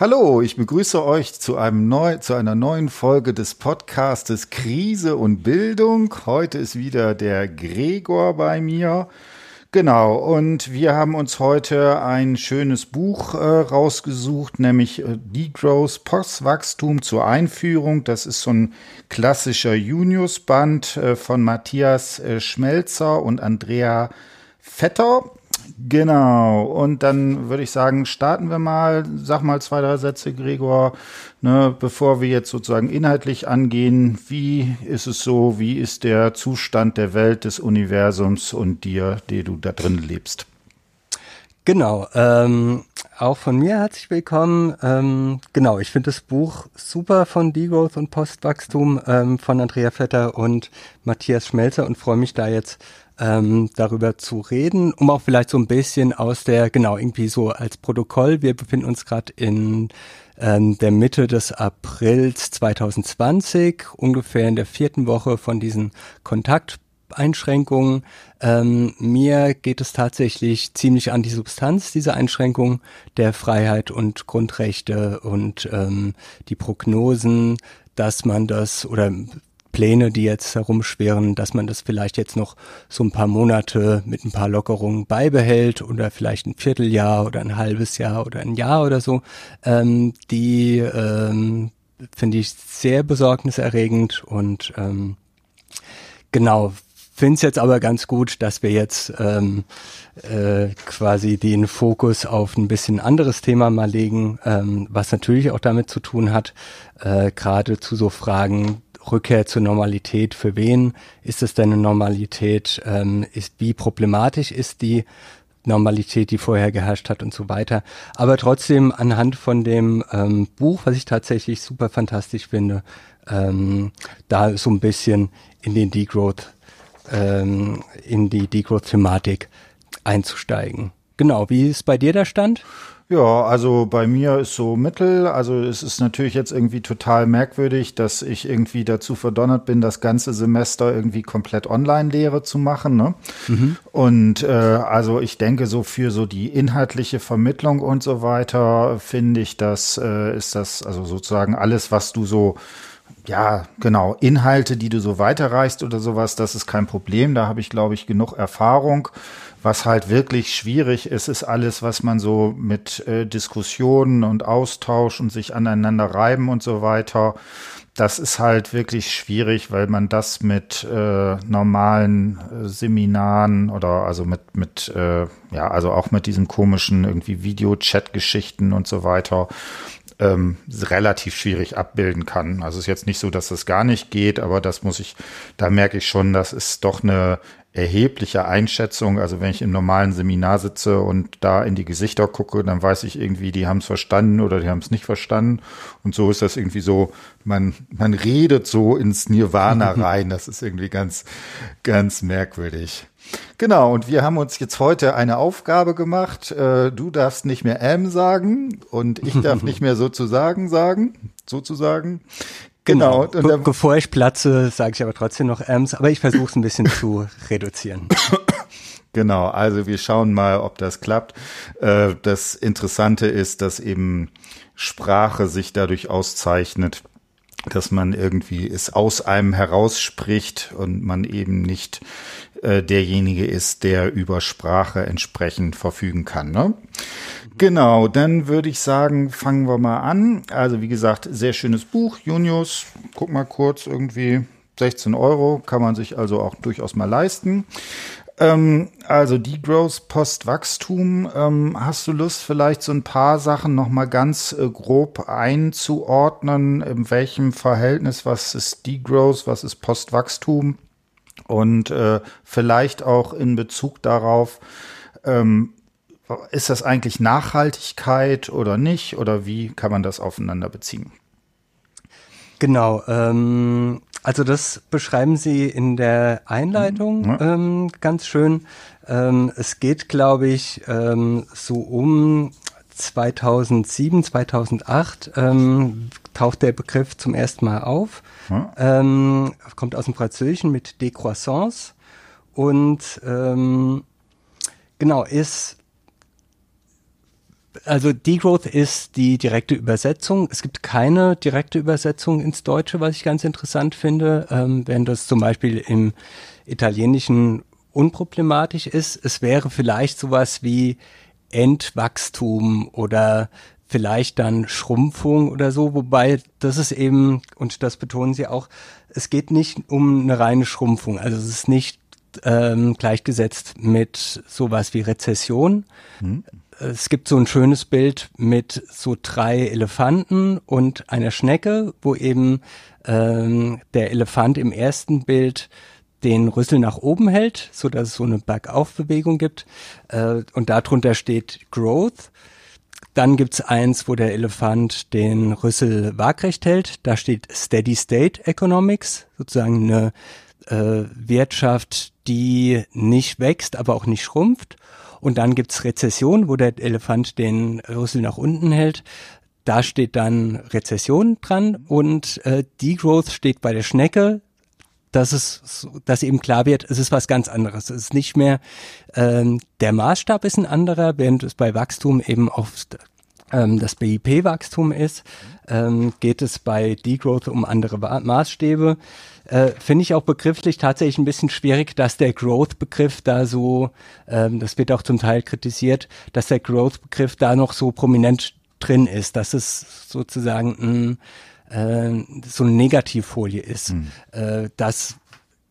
Hallo, ich begrüße euch zu, einem neu, zu einer neuen Folge des Podcastes Krise und Bildung. Heute ist wieder der Gregor bei mir. Genau, und wir haben uns heute ein schönes Buch äh, rausgesucht, nämlich äh, Degrowth Postwachstum zur Einführung. Das ist so ein klassischer Junius-Band äh, von Matthias äh, Schmelzer und Andrea Vetter. Genau, und dann würde ich sagen, starten wir mal. Sag mal zwei, drei Sätze, Gregor, ne, bevor wir jetzt sozusagen inhaltlich angehen. Wie ist es so? Wie ist der Zustand der Welt, des Universums und dir, die du da drin lebst? Genau, ähm, auch von mir herzlich willkommen. Ähm, genau, ich finde das Buch super von Degrowth und Postwachstum ähm, von Andrea Vetter und Matthias Schmelzer und freue mich da jetzt ähm, darüber zu reden, um auch vielleicht so ein bisschen aus der, genau, irgendwie so als Protokoll, wir befinden uns gerade in ähm, der Mitte des Aprils 2020, ungefähr in der vierten Woche von diesen Kontakteinschränkungen. Ähm, mir geht es tatsächlich ziemlich an die Substanz dieser Einschränkung der Freiheit und Grundrechte und ähm, die Prognosen, dass man das oder Pläne, die jetzt herumschweren, dass man das vielleicht jetzt noch so ein paar Monate mit ein paar Lockerungen beibehält oder vielleicht ein Vierteljahr oder ein halbes Jahr oder ein Jahr oder so, ähm, die ähm, finde ich sehr besorgniserregend und ähm, genau finde es jetzt aber ganz gut, dass wir jetzt ähm, äh, quasi den Fokus auf ein bisschen anderes Thema mal legen, ähm, was natürlich auch damit zu tun hat, äh, gerade zu so Fragen Rückkehr zur Normalität, für wen ist es denn eine Normalität? Ähm, ist, wie problematisch ist die Normalität, die vorher geherrscht hat und so weiter. Aber trotzdem anhand von dem ähm, Buch, was ich tatsächlich super fantastisch finde, ähm, da so ein bisschen in den Degrowth, ähm, in die Degrowth-Thematik einzusteigen. Genau, wie ist bei dir der Stand? Ja, also bei mir ist so mittel. Also es ist natürlich jetzt irgendwie total merkwürdig, dass ich irgendwie dazu verdonnert bin, das ganze Semester irgendwie komplett Online-Lehre zu machen. Ne? Mhm. Und äh, also ich denke, so für so die inhaltliche Vermittlung und so weiter finde ich, das äh, ist das also sozusagen alles, was du so ja, genau, Inhalte, die du so weiterreichst oder sowas, das ist kein Problem. Da habe ich, glaube ich, genug Erfahrung. Was halt wirklich schwierig ist, ist alles, was man so mit äh, Diskussionen und Austausch und sich aneinander reiben und so weiter. Das ist halt wirklich schwierig, weil man das mit äh, normalen äh, Seminaren oder also mit, mit äh, ja, also auch mit diesen komischen irgendwie Video-Chat-Geschichten und so weiter ähm, relativ schwierig abbilden kann. Also es ist jetzt nicht so, dass das gar nicht geht, aber das muss ich, da merke ich schon, das ist doch eine erhebliche Einschätzung. Also wenn ich im normalen Seminar sitze und da in die Gesichter gucke, dann weiß ich irgendwie, die haben es verstanden oder die haben es nicht verstanden. Und so ist das irgendwie so, man, man redet so ins Nirvana rein. Das ist irgendwie ganz, ganz merkwürdig. Genau, und wir haben uns jetzt heute eine Aufgabe gemacht. Äh, du darfst nicht mehr M sagen und ich darf nicht mehr sozusagen sagen, sozusagen. Genau. genau. Be bevor ich platze, sage ich aber trotzdem noch Ms, aber ich versuche es ein bisschen zu reduzieren. Genau, also wir schauen mal, ob das klappt. Äh, das Interessante ist, dass eben Sprache sich dadurch auszeichnet, dass man irgendwie es aus einem herausspricht und man eben nicht äh, derjenige ist, der über Sprache entsprechend verfügen kann. Ne? Genau, dann würde ich sagen, fangen wir mal an. Also wie gesagt, sehr schönes Buch, Junius. Guck mal kurz, irgendwie 16 Euro, kann man sich also auch durchaus mal leisten. Ähm, also Degrowth, Postwachstum. Ähm, hast du Lust, vielleicht so ein paar Sachen noch mal ganz äh, grob einzuordnen? In welchem Verhältnis, was ist Degrowth, was ist Postwachstum? Und äh, vielleicht auch in Bezug darauf, ähm, ist das eigentlich Nachhaltigkeit oder nicht? Oder wie kann man das aufeinander beziehen? Genau, ähm, also das beschreiben Sie in der Einleitung mhm. ähm, ganz schön. Ähm, es geht, glaube ich, ähm, so um 2007, 2008 ähm, taucht der Begriff zum ersten Mal auf. Mhm. Kommt aus dem Französischen mit Décroissance und ähm, genau ist also Degrowth ist die direkte Übersetzung. Es gibt keine direkte Übersetzung ins Deutsche, was ich ganz interessant finde, ähm, während das zum Beispiel im Italienischen unproblematisch ist. Es wäre vielleicht sowas wie Entwachstum oder vielleicht dann Schrumpfung oder so, wobei das ist eben, und das betonen sie auch, es geht nicht um eine reine Schrumpfung. Also es ist nicht ähm, gleichgesetzt mit sowas wie Rezession. Hm. Es gibt so ein schönes Bild mit so drei Elefanten und einer Schnecke, wo eben ähm, der Elefant im ersten Bild den Rüssel nach oben hält, so dass es so eine Bergaufbewegung gibt. Äh, und darunter steht Growth. Dann gibt's eins, wo der Elefant den Rüssel waagrecht hält. Da steht Steady State Economics, sozusagen eine äh, Wirtschaft, die nicht wächst, aber auch nicht schrumpft. Und dann gibt's Rezession, wo der Elefant den Rüssel nach unten hält. Da steht dann Rezession dran und äh, Degrowth steht bei der Schnecke dass es, dass eben klar wird, es ist was ganz anderes. Es ist nicht mehr ähm, der Maßstab ist ein anderer, während es bei Wachstum eben oft ähm, das BIP-Wachstum ist, ähm, geht es bei Degrowth um andere Maßstäbe. Äh, Finde ich auch begrifflich tatsächlich ein bisschen schwierig, dass der Growth-Begriff da so, ähm, das wird auch zum Teil kritisiert, dass der Growth-Begriff da noch so prominent drin ist, dass es sozusagen ein äh, so eine Negativfolie ist, mhm. äh, dass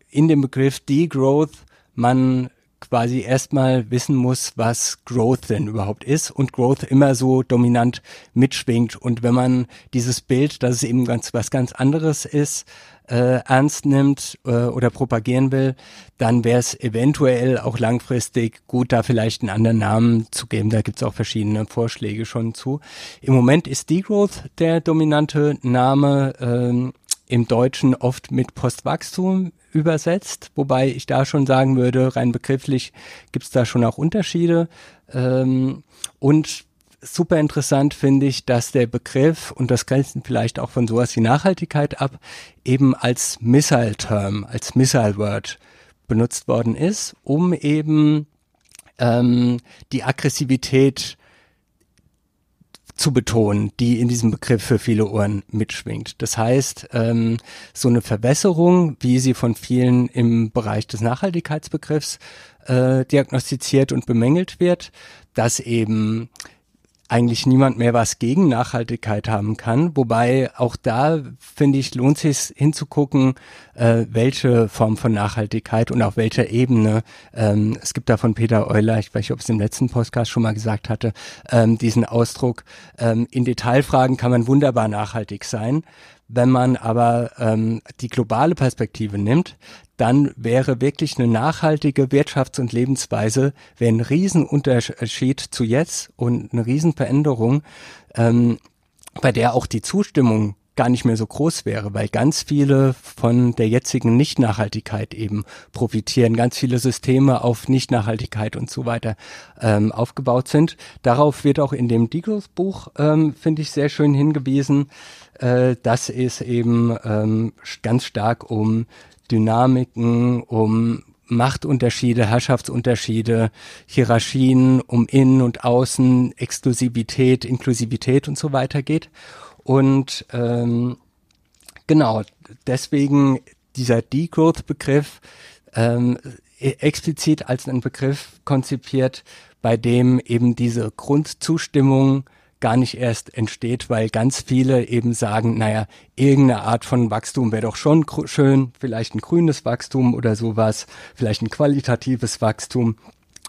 in dem Begriff Degrowth man quasi erstmal wissen muss, was Growth denn überhaupt ist und Growth immer so dominant mitschwingt. Und wenn man dieses Bild, dass es eben ganz was ganz anderes ist, äh, ernst nimmt äh, oder propagieren will, dann wäre es eventuell auch langfristig gut, da vielleicht einen anderen Namen zu geben. Da gibt es auch verschiedene Vorschläge schon zu. Im Moment ist Degrowth der dominante Name. Ähm, im Deutschen oft mit Postwachstum übersetzt, wobei ich da schon sagen würde, rein begrifflich gibt es da schon auch Unterschiede. Ähm, und super interessant finde ich, dass der Begriff, und das grenzt vielleicht auch von sowas wie Nachhaltigkeit ab, eben als Missile-Term, als Missile-Word benutzt worden ist, um eben ähm, die Aggressivität zu betonen, die in diesem Begriff für viele Ohren mitschwingt. Das heißt, ähm, so eine Verwässerung, wie sie von vielen im Bereich des Nachhaltigkeitsbegriffs äh, diagnostiziert und bemängelt wird, dass eben eigentlich niemand mehr was gegen Nachhaltigkeit haben kann. Wobei auch da, finde ich, lohnt sich hinzugucken, äh, welche Form von Nachhaltigkeit und auf welcher Ebene. Ähm, es gibt da von Peter Euler, ich weiß nicht, ob es im letzten Podcast schon mal gesagt hatte, ähm, diesen Ausdruck, ähm, in Detailfragen kann man wunderbar nachhaltig sein. Wenn man aber ähm, die globale Perspektive nimmt, dann wäre wirklich eine nachhaltige Wirtschafts- und Lebensweise, wäre ein Riesenunterschied zu jetzt und eine Riesenveränderung, ähm, bei der auch die Zustimmung gar nicht mehr so groß wäre, weil ganz viele von der jetzigen Nicht-Nachhaltigkeit eben profitieren, ganz viele Systeme auf Nicht-Nachhaltigkeit und so weiter ähm, aufgebaut sind. Darauf wird auch in dem Degrowth-Buch, ähm, finde ich, sehr schön hingewiesen, äh, dass es eben ähm, ganz stark um Dynamiken, um Machtunterschiede, Herrschaftsunterschiede, Hierarchien, um Innen und Außen, Exklusivität, Inklusivität und so weiter geht. Und ähm, genau, deswegen dieser Degrowth-Begriff ähm, e-, explizit als ein Begriff konzipiert, bei dem eben diese Grundzustimmung gar nicht erst entsteht, weil ganz viele eben sagen, naja, irgendeine Art von Wachstum wäre doch schon schön, vielleicht ein grünes Wachstum oder sowas, vielleicht ein qualitatives Wachstum.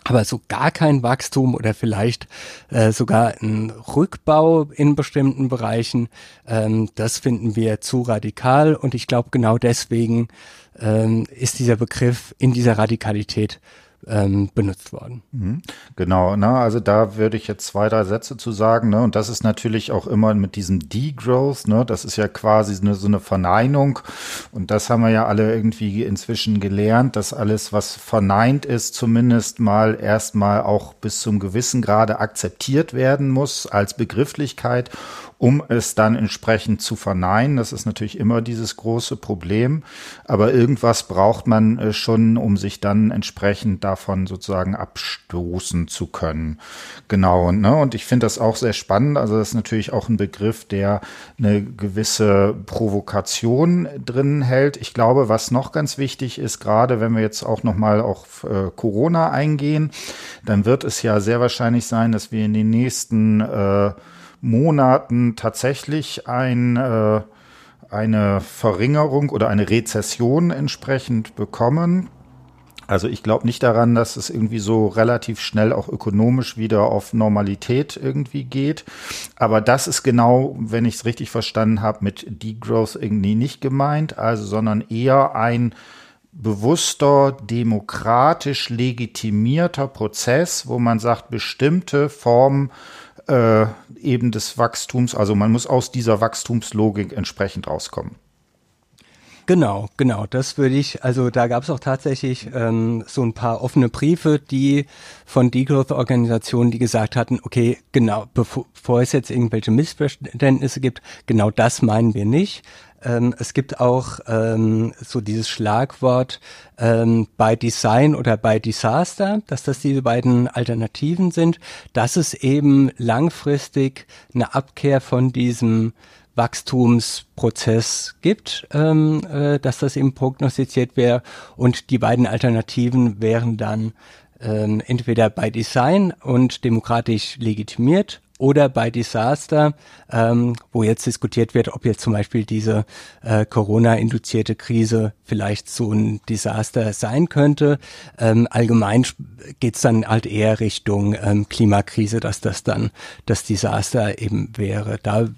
Aber so gar kein Wachstum oder vielleicht äh, sogar ein Rückbau in bestimmten Bereichen, ähm, das finden wir zu radikal. Und ich glaube, genau deswegen ähm, ist dieser Begriff in dieser Radikalität ähm, benutzt worden. Mhm. Genau, ne? also da würde ich jetzt zwei, drei Sätze zu sagen. Ne? Und das ist natürlich auch immer mit diesem Degrowth, ne? das ist ja quasi eine, so eine Verneinung. Und das haben wir ja alle irgendwie inzwischen gelernt, dass alles, was verneint ist, zumindest mal erstmal auch bis zum gewissen Grade akzeptiert werden muss als Begrifflichkeit um es dann entsprechend zu verneinen. Das ist natürlich immer dieses große Problem. Aber irgendwas braucht man äh, schon, um sich dann entsprechend davon sozusagen abstoßen zu können. Genau, ne? Und ich finde das auch sehr spannend. Also das ist natürlich auch ein Begriff, der eine gewisse Provokation drin hält. Ich glaube, was noch ganz wichtig ist, gerade wenn wir jetzt auch nochmal auf äh, Corona eingehen, dann wird es ja sehr wahrscheinlich sein, dass wir in den nächsten äh, Monaten tatsächlich ein äh, eine Verringerung oder eine Rezession entsprechend bekommen. Also ich glaube nicht daran, dass es irgendwie so relativ schnell auch ökonomisch wieder auf Normalität irgendwie geht. Aber das ist genau, wenn ich es richtig verstanden habe, mit Degrowth irgendwie nicht gemeint, also sondern eher ein bewusster, demokratisch legitimierter Prozess, wo man sagt, bestimmte Formen äh, eben des Wachstums, also man muss aus dieser Wachstumslogik entsprechend rauskommen. Genau, genau, das würde ich, also da gab es auch tatsächlich ähm, so ein paar offene Briefe, die von Degrowth-Organisationen, die gesagt hatten, okay, genau, bevor, bevor es jetzt irgendwelche Missverständnisse gibt, genau das meinen wir nicht. Ähm, es gibt auch ähm, so dieses Schlagwort ähm, by Design oder by Disaster, dass das diese beiden Alternativen sind, dass es eben langfristig eine Abkehr von diesem Wachstumsprozess gibt, ähm, äh, dass das eben prognostiziert wäre. Und die beiden Alternativen wären dann ähm, entweder bei Design und demokratisch legitimiert oder bei Disaster, ähm, wo jetzt diskutiert wird, ob jetzt zum Beispiel diese äh, Corona-induzierte Krise vielleicht so ein Desaster sein könnte. Ähm, allgemein geht's dann halt eher Richtung ähm, Klimakrise, dass das dann das Desaster eben wäre. Da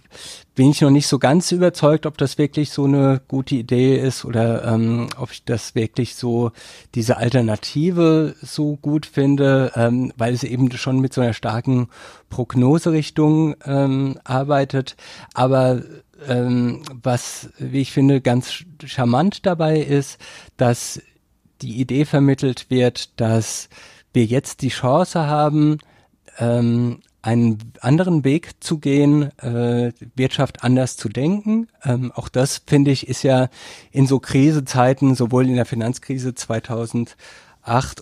bin ich noch nicht so ganz überzeugt, ob das wirklich so eine gute Idee ist oder ähm, ob ich das wirklich so diese Alternative so gut finde, ähm, weil es eben schon mit so einer starken Prognoserichtung ähm, arbeitet. Aber ähm, was, wie ich finde, ganz charmant dabei ist, dass die Idee vermittelt wird, dass wir jetzt die Chance haben, ähm, einen anderen Weg zu gehen, äh, Wirtschaft anders zu denken. Ähm, auch das, finde ich, ist ja in so Krisezeiten, sowohl in der Finanzkrise 2008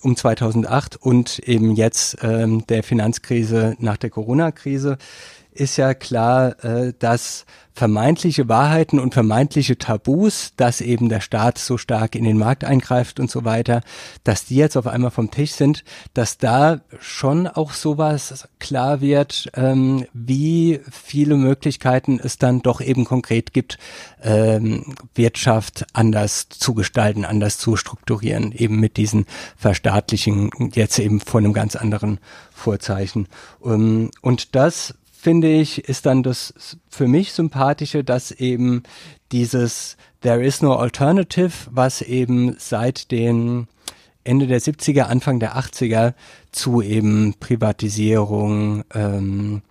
um 2008 und eben jetzt ähm, der Finanzkrise nach der Corona-Krise, ist ja klar, äh, dass vermeintliche Wahrheiten und vermeintliche Tabus, dass eben der Staat so stark in den Markt eingreift und so weiter, dass die jetzt auf einmal vom Tisch sind, dass da schon auch sowas klar wird, ähm, wie viele Möglichkeiten es dann doch eben konkret gibt, ähm, Wirtschaft anders zu gestalten, anders zu strukturieren, eben mit diesen Verstaatlichen jetzt eben von einem ganz anderen Vorzeichen. Um, und das finde ich, ist dann das für mich sympathische, dass eben dieses There is no alternative, was eben seit den Ende der 70er, Anfang der 80er zu eben Privatisierung, ähm,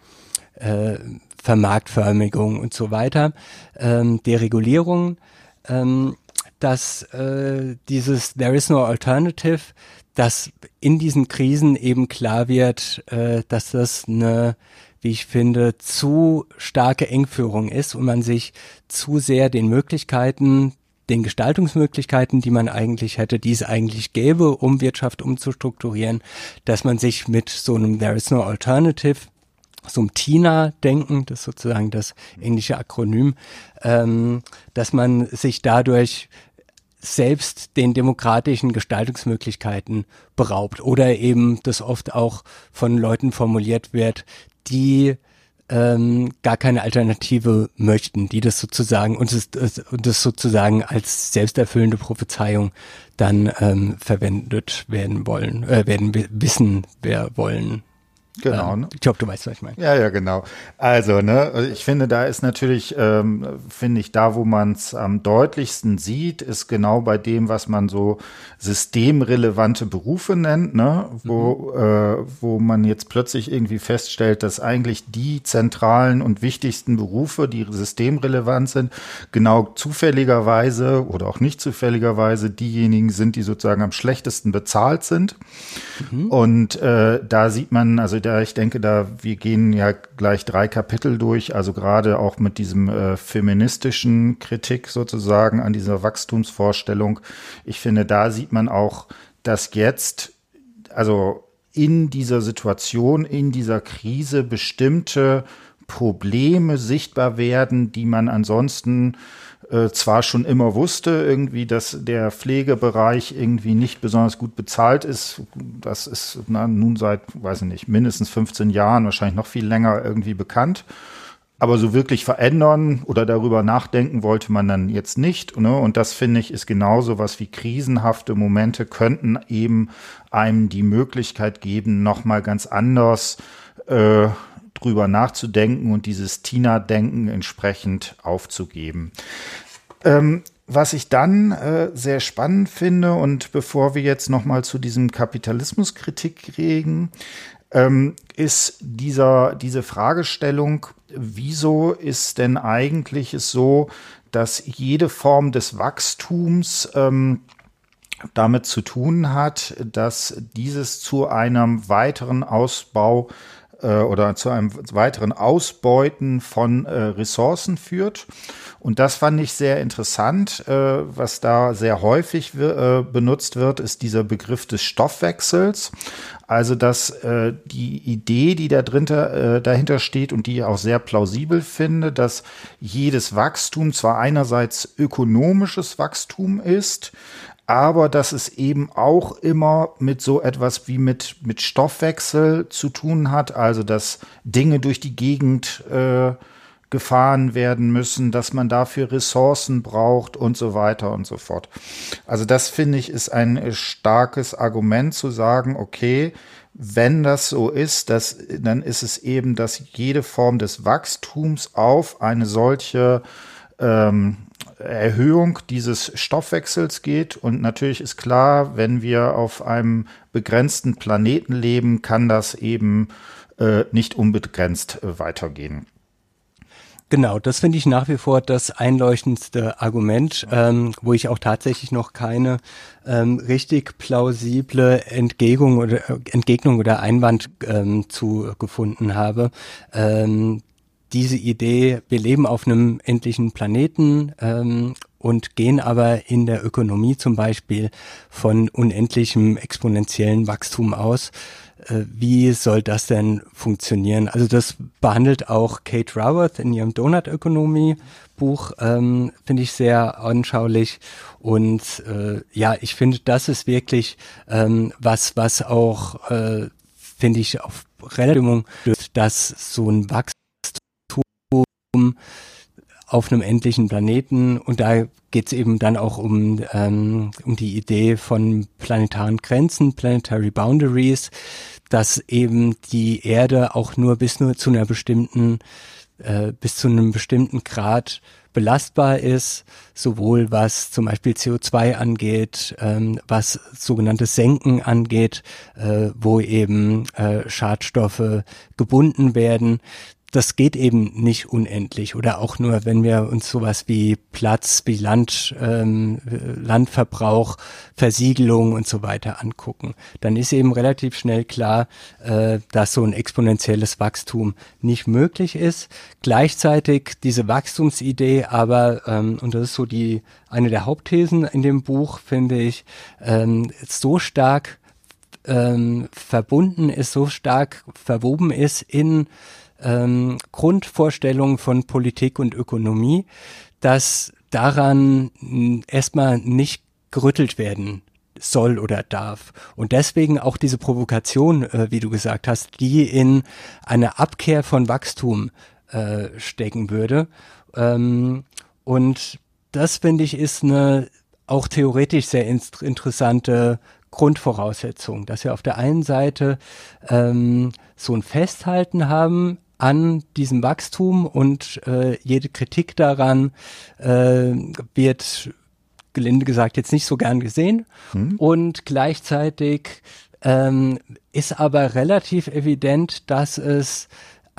äh, Vermarktförmigung und so weiter, ähm, Deregulierung, ähm, dass äh, dieses There is no alternative, dass in diesen Krisen eben klar wird, äh, dass das eine wie ich finde, zu starke Engführung ist und man sich zu sehr den Möglichkeiten, den Gestaltungsmöglichkeiten, die man eigentlich hätte, die es eigentlich gäbe, um Wirtschaft umzustrukturieren, dass man sich mit so einem There is no alternative so einem TINA-Denken, das ist sozusagen das englische Akronym, ähm, dass man sich dadurch selbst den demokratischen Gestaltungsmöglichkeiten beraubt oder eben das oft auch von Leuten formuliert wird, die ähm, gar keine Alternative möchten, die das sozusagen und das, und das sozusagen als selbsterfüllende Prophezeiung dann ähm, verwendet werden wollen, äh, werden wissen, wer wollen. Genau. Ähm, ne? Ich glaube, du weißt, was ich meine. Ja, ja, genau. Also, ne, ich finde, da ist natürlich, ähm, finde ich, da, wo man es am deutlichsten sieht, ist genau bei dem, was man so systemrelevante Berufe nennt, ne, wo, mhm. äh, wo man jetzt plötzlich irgendwie feststellt, dass eigentlich die zentralen und wichtigsten Berufe, die systemrelevant sind, genau zufälligerweise oder auch nicht zufälligerweise diejenigen sind, die sozusagen am schlechtesten bezahlt sind. Mhm. Und äh, da sieht man, also da, ich denke, da, wir gehen ja gleich drei Kapitel durch, also gerade auch mit diesem äh, feministischen Kritik sozusagen an dieser Wachstumsvorstellung. Ich finde, da sieht man auch, dass jetzt also in dieser Situation, in dieser Krise bestimmte Probleme sichtbar werden, die man ansonsten äh, zwar schon immer wusste, irgendwie, dass der Pflegebereich irgendwie nicht besonders gut bezahlt ist. Das ist na, nun seit, weiß ich nicht, mindestens 15 Jahren, wahrscheinlich noch viel länger irgendwie bekannt. Aber so wirklich verändern oder darüber nachdenken wollte man dann jetzt nicht. Ne? Und das finde ich ist genauso was wie krisenhafte Momente könnten eben einem die Möglichkeit geben, nochmal ganz anders äh, drüber nachzudenken und dieses Tina-Denken entsprechend aufzugeben. Ähm, was ich dann äh, sehr spannend finde und bevor wir jetzt noch mal zu diesem Kapitalismuskritik reden, ähm, ist dieser, diese Fragestellung, wieso ist denn eigentlich es so, dass jede Form des Wachstums ähm, damit zu tun hat, dass dieses zu einem weiteren Ausbau äh, oder zu einem weiteren Ausbeuten von äh, Ressourcen führt. Und das fand ich sehr interessant. Äh, was da sehr häufig äh, benutzt wird, ist dieser Begriff des Stoffwechsels. Also, dass äh, die Idee, die da drinter, äh, dahinter steht und die ich auch sehr plausibel finde, dass jedes Wachstum zwar einerseits ökonomisches Wachstum ist, aber dass es eben auch immer mit so etwas wie mit, mit Stoffwechsel zu tun hat, also dass Dinge durch die Gegend äh, gefahren werden müssen, dass man dafür Ressourcen braucht und so weiter und so fort. Also das finde ich ist ein starkes Argument zu sagen, okay, wenn das so ist, dass, dann ist es eben, dass jede Form des Wachstums auf eine solche ähm, Erhöhung dieses Stoffwechsels geht. Und natürlich ist klar, wenn wir auf einem begrenzten Planeten leben, kann das eben äh, nicht unbegrenzt äh, weitergehen. Genau, das finde ich nach wie vor das einleuchtendste Argument, ähm, wo ich auch tatsächlich noch keine ähm, richtig plausible Entgegnung oder, Entgegnung oder Einwand ähm, zu gefunden habe. Ähm, diese Idee, wir leben auf einem endlichen Planeten ähm, und gehen aber in der Ökonomie zum Beispiel von unendlichem exponentiellen Wachstum aus. Äh, wie soll das denn funktionieren? Also das behandelt auch Kate Raworth in ihrem Donut-Ökonomie-Buch, ähm, finde ich sehr anschaulich. Und äh, ja, ich finde, das ist wirklich ähm, was, was auch, äh, finde ich, auf Relativierung, dass so ein Wachstum auf einem endlichen Planeten. Und da geht es eben dann auch um, ähm, um die Idee von planetaren Grenzen, Planetary Boundaries, dass eben die Erde auch nur bis nur zu einer bestimmten, äh, bis zu einem bestimmten Grad belastbar ist, sowohl was zum Beispiel CO2 angeht, ähm, was sogenannte Senken angeht, äh, wo eben äh, Schadstoffe gebunden werden das geht eben nicht unendlich oder auch nur, wenn wir uns sowas wie Platz, wie Land, ähm, Landverbrauch, Versiegelung und so weiter angucken, dann ist eben relativ schnell klar, äh, dass so ein exponentielles Wachstum nicht möglich ist. Gleichzeitig diese Wachstumsidee, aber ähm, und das ist so die eine der Hauptthesen in dem Buch, finde ich, ähm, so stark ähm, verbunden ist, so stark verwoben ist in ähm, Grundvorstellung von Politik und Ökonomie, dass daran erstmal nicht gerüttelt werden soll oder darf. Und deswegen auch diese Provokation, äh, wie du gesagt hast, die in eine Abkehr von Wachstum äh, stecken würde. Ähm, und das finde ich ist eine auch theoretisch sehr interessante Grundvoraussetzung, dass wir auf der einen Seite ähm, so ein Festhalten haben an diesem Wachstum und äh, jede Kritik daran äh, wird gelinde gesagt jetzt nicht so gern gesehen hm. und gleichzeitig ähm, ist aber relativ evident, dass es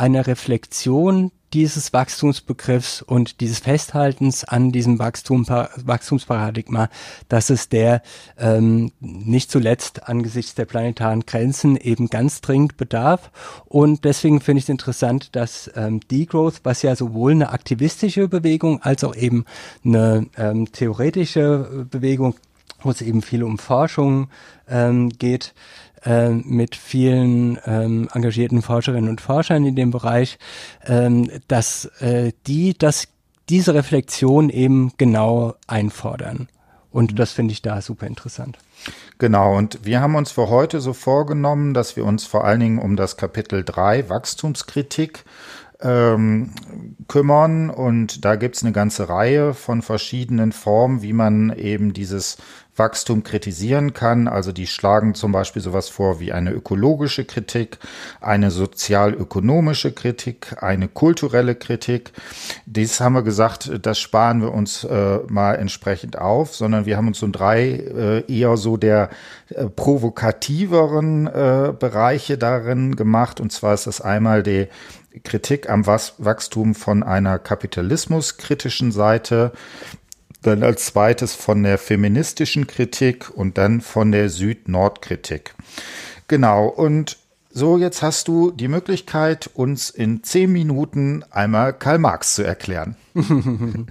eine Reflexion dieses Wachstumsbegriffs und dieses Festhaltens an diesem Wachstum, Wachstumsparadigma, dass es der ähm, nicht zuletzt angesichts der planetaren Grenzen eben ganz dringend bedarf. Und deswegen finde ich es interessant, dass ähm, Degrowth, was ja sowohl eine aktivistische Bewegung als auch eben eine ähm, theoretische Bewegung, wo es eben viel um Forschung ähm, geht, äh, mit vielen ähm, engagierten Forscherinnen und Forschern in dem Bereich, ähm, dass äh, die das, diese Reflexion eben genau einfordern. Und mhm. das finde ich da super interessant. Genau, und wir haben uns für heute so vorgenommen, dass wir uns vor allen Dingen um das Kapitel 3 Wachstumskritik ähm, kümmern. Und da gibt's eine ganze Reihe von verschiedenen Formen, wie man eben dieses Wachstum kritisieren kann. Also die schlagen zum Beispiel sowas vor wie eine ökologische Kritik, eine sozial-ökonomische Kritik, eine kulturelle Kritik. Dies haben wir gesagt, das sparen wir uns äh, mal entsprechend auf, sondern wir haben uns so drei äh, eher so der äh, provokativeren äh, Bereiche darin gemacht. Und zwar ist das einmal die Kritik am Wachstum von einer kapitalismuskritischen Seite, dann als zweites von der feministischen Kritik und dann von der Süd-Nord-Kritik. Genau, und so, jetzt hast du die Möglichkeit, uns in zehn Minuten einmal Karl Marx zu erklären.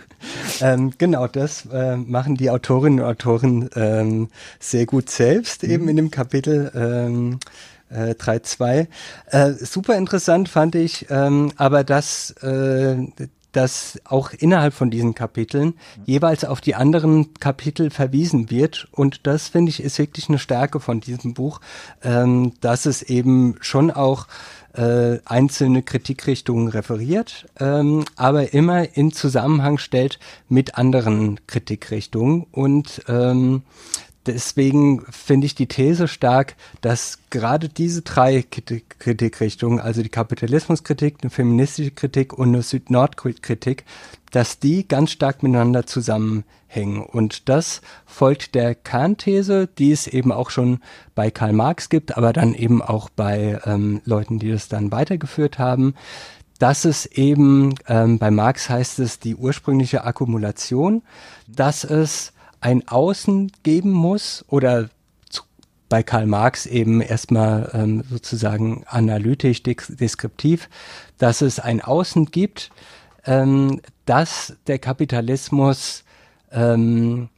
ähm, genau, das äh, machen die Autorinnen und Autoren ähm, sehr gut selbst, mhm. eben in dem Kapitel. Ähm, äh, 3.2. Äh, super interessant fand ich, ähm, aber das äh, dass auch innerhalb von diesen Kapiteln jeweils auf die anderen Kapitel verwiesen wird. Und das finde ich ist wirklich eine Stärke von diesem Buch, ähm, dass es eben schon auch äh, einzelne Kritikrichtungen referiert, ähm, aber immer in Zusammenhang stellt mit anderen Kritikrichtungen. Und ähm, deswegen finde ich die These stark, dass gerade diese drei Kritikrichtungen, also die Kapitalismuskritik, eine feministische Kritik und eine Süd-Nord-Kritik, dass die ganz stark miteinander zusammenhängen. Und das folgt der Kernthese, die es eben auch schon bei Karl Marx gibt, aber dann eben auch bei ähm, Leuten, die das dann weitergeführt haben, dass es eben, ähm, bei Marx heißt es die ursprüngliche Akkumulation, dass es ein Außen geben muss oder zu, bei Karl Marx eben erstmal ähm, sozusagen analytisch, deskriptiv, dass es ein Außen gibt, ähm, das der Kapitalismus ähm,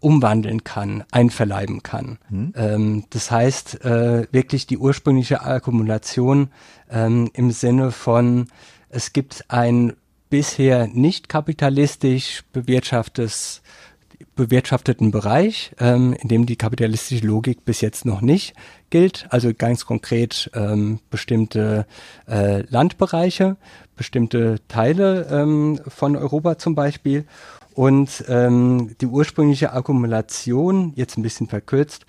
umwandeln kann, einverleiben kann. Mhm. Ähm, das heißt, äh, wirklich die ursprüngliche Akkumulation ähm, im Sinne von, es gibt ein bisher nicht kapitalistisch bewirtschaftetes bewirtschafteten Bereich, ähm, in dem die kapitalistische Logik bis jetzt noch nicht gilt. Also ganz konkret ähm, bestimmte äh, Landbereiche, bestimmte Teile ähm, von Europa zum Beispiel. Und ähm, die ursprüngliche Akkumulation, jetzt ein bisschen verkürzt,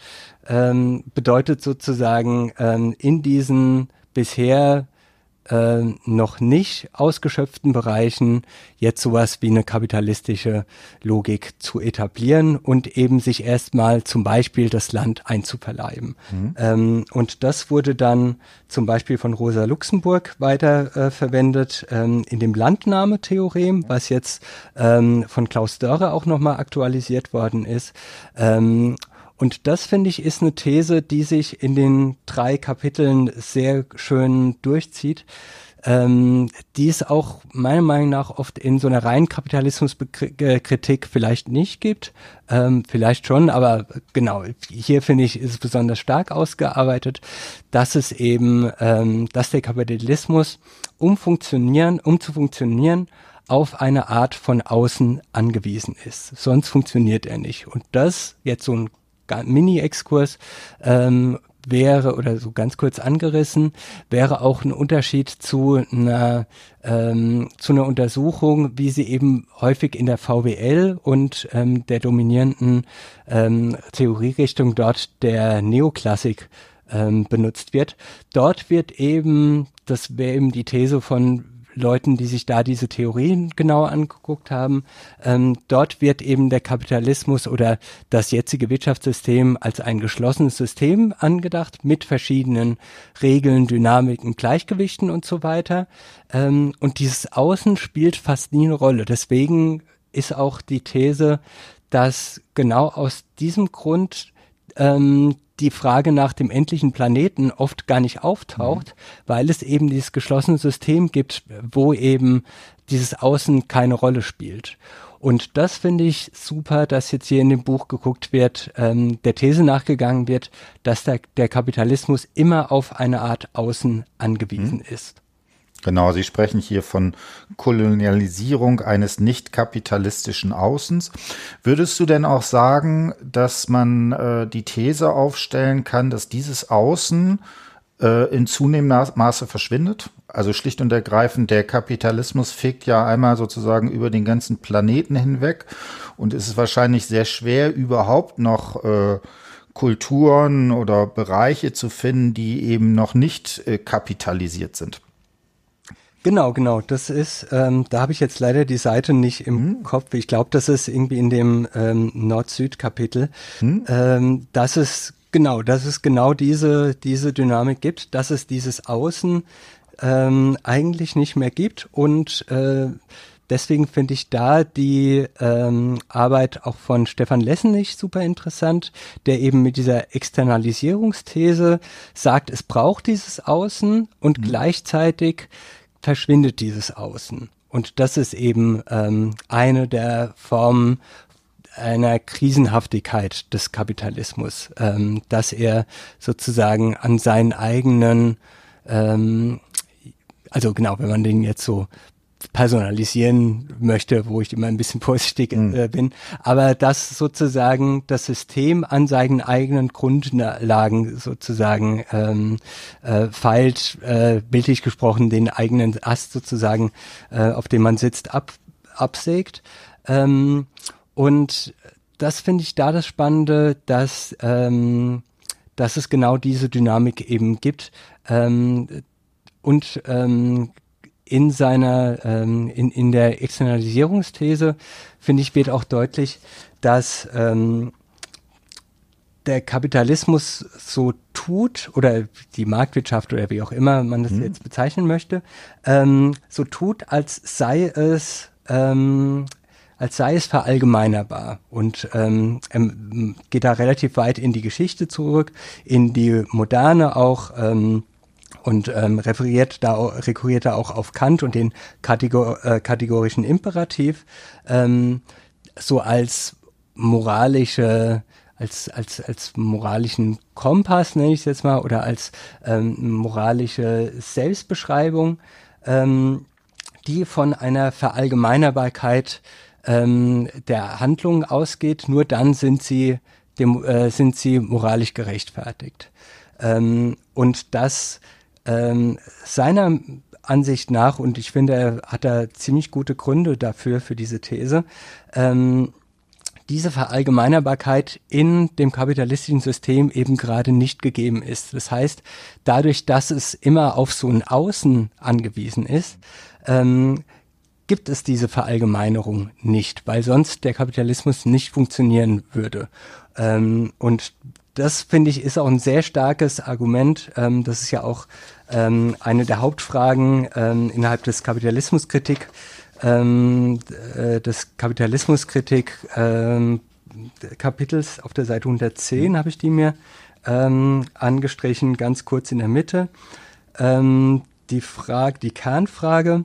ähm, bedeutet sozusagen ähm, in diesen bisher äh, noch nicht ausgeschöpften Bereichen jetzt sowas wie eine kapitalistische Logik zu etablieren und eben sich erstmal zum Beispiel das Land einzuverleiben. Mhm. Ähm, und das wurde dann zum Beispiel von Rosa Luxemburg weiter äh, verwendet ähm, in dem Landnahmetheorem, was jetzt ähm, von Klaus Dörre auch nochmal aktualisiert worden ist. Und das finde ich ist eine These, die sich in den drei Kapiteln sehr schön durchzieht. Ähm, die es auch meiner Meinung nach oft in so einer reinen Kapitalismuskritik vielleicht nicht gibt, ähm, vielleicht schon, aber genau, hier finde ich, ist es besonders stark ausgearbeitet, dass es eben, ähm, dass der Kapitalismus, um funktionieren, um zu funktionieren, auf eine Art von außen angewiesen ist. Sonst funktioniert er nicht. Und das jetzt so ein Mini-Exkurs ähm, wäre oder so ganz kurz angerissen, wäre auch ein Unterschied zu einer ähm, zu einer Untersuchung, wie sie eben häufig in der VWL und ähm, der dominierenden ähm, Theorierichtung dort der Neoklassik ähm, benutzt wird. Dort wird eben, das wäre eben die These von Leuten, die sich da diese Theorien genauer angeguckt haben. Ähm, dort wird eben der Kapitalismus oder das jetzige Wirtschaftssystem als ein geschlossenes System angedacht mit verschiedenen Regeln, Dynamiken, Gleichgewichten und so weiter. Ähm, und dieses Außen spielt fast nie eine Rolle. Deswegen ist auch die These, dass genau aus diesem Grund ähm, die Frage nach dem endlichen Planeten oft gar nicht auftaucht, mhm. weil es eben dieses geschlossene System gibt, wo eben dieses Außen keine Rolle spielt. Und das finde ich super, dass jetzt hier in dem Buch geguckt wird, ähm, der These nachgegangen wird, dass der, der Kapitalismus immer auf eine Art Außen angewiesen mhm. ist. Genau, Sie sprechen hier von Kolonialisierung eines nicht kapitalistischen Außens. Würdest du denn auch sagen, dass man äh, die These aufstellen kann, dass dieses Außen äh, in zunehmendem Maße verschwindet? Also schlicht und ergreifend, der Kapitalismus fegt ja einmal sozusagen über den ganzen Planeten hinweg und es ist wahrscheinlich sehr schwer, überhaupt noch äh, Kulturen oder Bereiche zu finden, die eben noch nicht äh, kapitalisiert sind. Genau, genau. Das ist, ähm, da habe ich jetzt leider die Seite nicht im hm. Kopf. Ich glaube, das ist irgendwie in dem ähm, Nord-Süd-Kapitel. Hm. Ähm, dass es genau, dass es genau diese diese Dynamik gibt, dass es dieses Außen ähm, eigentlich nicht mehr gibt und äh, Deswegen finde ich da die ähm, Arbeit auch von Stefan Lessenich super interessant, der eben mit dieser Externalisierungsthese sagt, es braucht dieses Außen und mhm. gleichzeitig verschwindet dieses Außen. Und das ist eben ähm, eine der Formen einer Krisenhaftigkeit des Kapitalismus, ähm, dass er sozusagen an seinen eigenen, ähm, also genau, wenn man den jetzt so personalisieren möchte, wo ich immer ein bisschen vorsichtig mhm. äh, bin, aber dass sozusagen das System an seinen eigenen Grundlagen sozusagen ähm, äh, feilt, äh, bildlich gesprochen, den eigenen Ast sozusagen, äh, auf dem man sitzt, ab, absägt. Ähm, und das finde ich da das Spannende, dass, ähm, dass es genau diese Dynamik eben gibt. Ähm, und ähm, in seiner, ähm, in, in der Externalisierungsthese, finde ich, wird auch deutlich, dass ähm, der Kapitalismus so tut oder die Marktwirtschaft oder wie auch immer man das mhm. jetzt bezeichnen möchte, ähm, so tut, als sei es ähm, als sei es verallgemeinerbar und ähm, geht da relativ weit in die Geschichte zurück, in die Moderne auch. Ähm, und ähm, referiert da rekurriert da auch auf Kant und den Kategor äh, kategorischen Imperativ ähm, so als moralische als als als moralischen Kompass nenne ich es jetzt mal oder als ähm, moralische Selbstbeschreibung ähm, die von einer Verallgemeinerbarkeit ähm, der Handlungen ausgeht. Nur dann sind sie dem, äh, sind sie moralisch gerechtfertigt. Ähm, und das ähm, seiner Ansicht nach, und ich finde, er hat da ziemlich gute Gründe dafür, für diese These, ähm, diese Verallgemeinerbarkeit in dem kapitalistischen System eben gerade nicht gegeben ist. Das heißt, dadurch, dass es immer auf so ein Außen angewiesen ist, ähm, gibt es diese Verallgemeinerung nicht, weil sonst der Kapitalismus nicht funktionieren würde. Ähm, und das finde ich ist auch ein sehr starkes Argument. Ähm, das ist ja auch ähm, eine der Hauptfragen ähm, innerhalb des Kapitalismuskritik, ähm, äh, des Kapitalismuskritik ähm, Kapitels auf der Seite 110 habe ich die mir ähm, angestrichen, ganz kurz in der Mitte. Ähm, die Frage, die Kernfrage,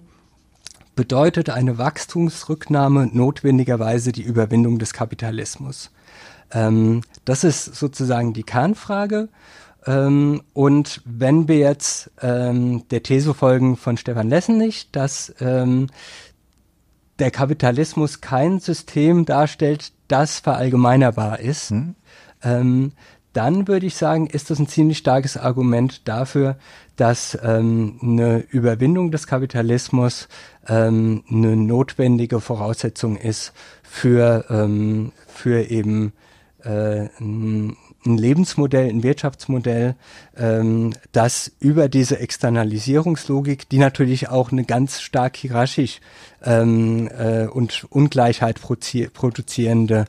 bedeutet eine Wachstumsrücknahme notwendigerweise die Überwindung des Kapitalismus? Das ist sozusagen die Kernfrage. Ähm, und wenn wir jetzt ähm, der These folgen von Stefan Lessenich, dass ähm, der Kapitalismus kein System darstellt, das verallgemeinerbar ist, hm. ähm, dann würde ich sagen, ist das ein ziemlich starkes Argument dafür, dass ähm, eine Überwindung des Kapitalismus ähm, eine notwendige Voraussetzung ist für, ähm, für eben äh, ein, ein Lebensmodell, ein Wirtschaftsmodell, ähm, das über diese Externalisierungslogik, die natürlich auch eine ganz stark hierarchisch ähm, äh, und Ungleichheit produzierende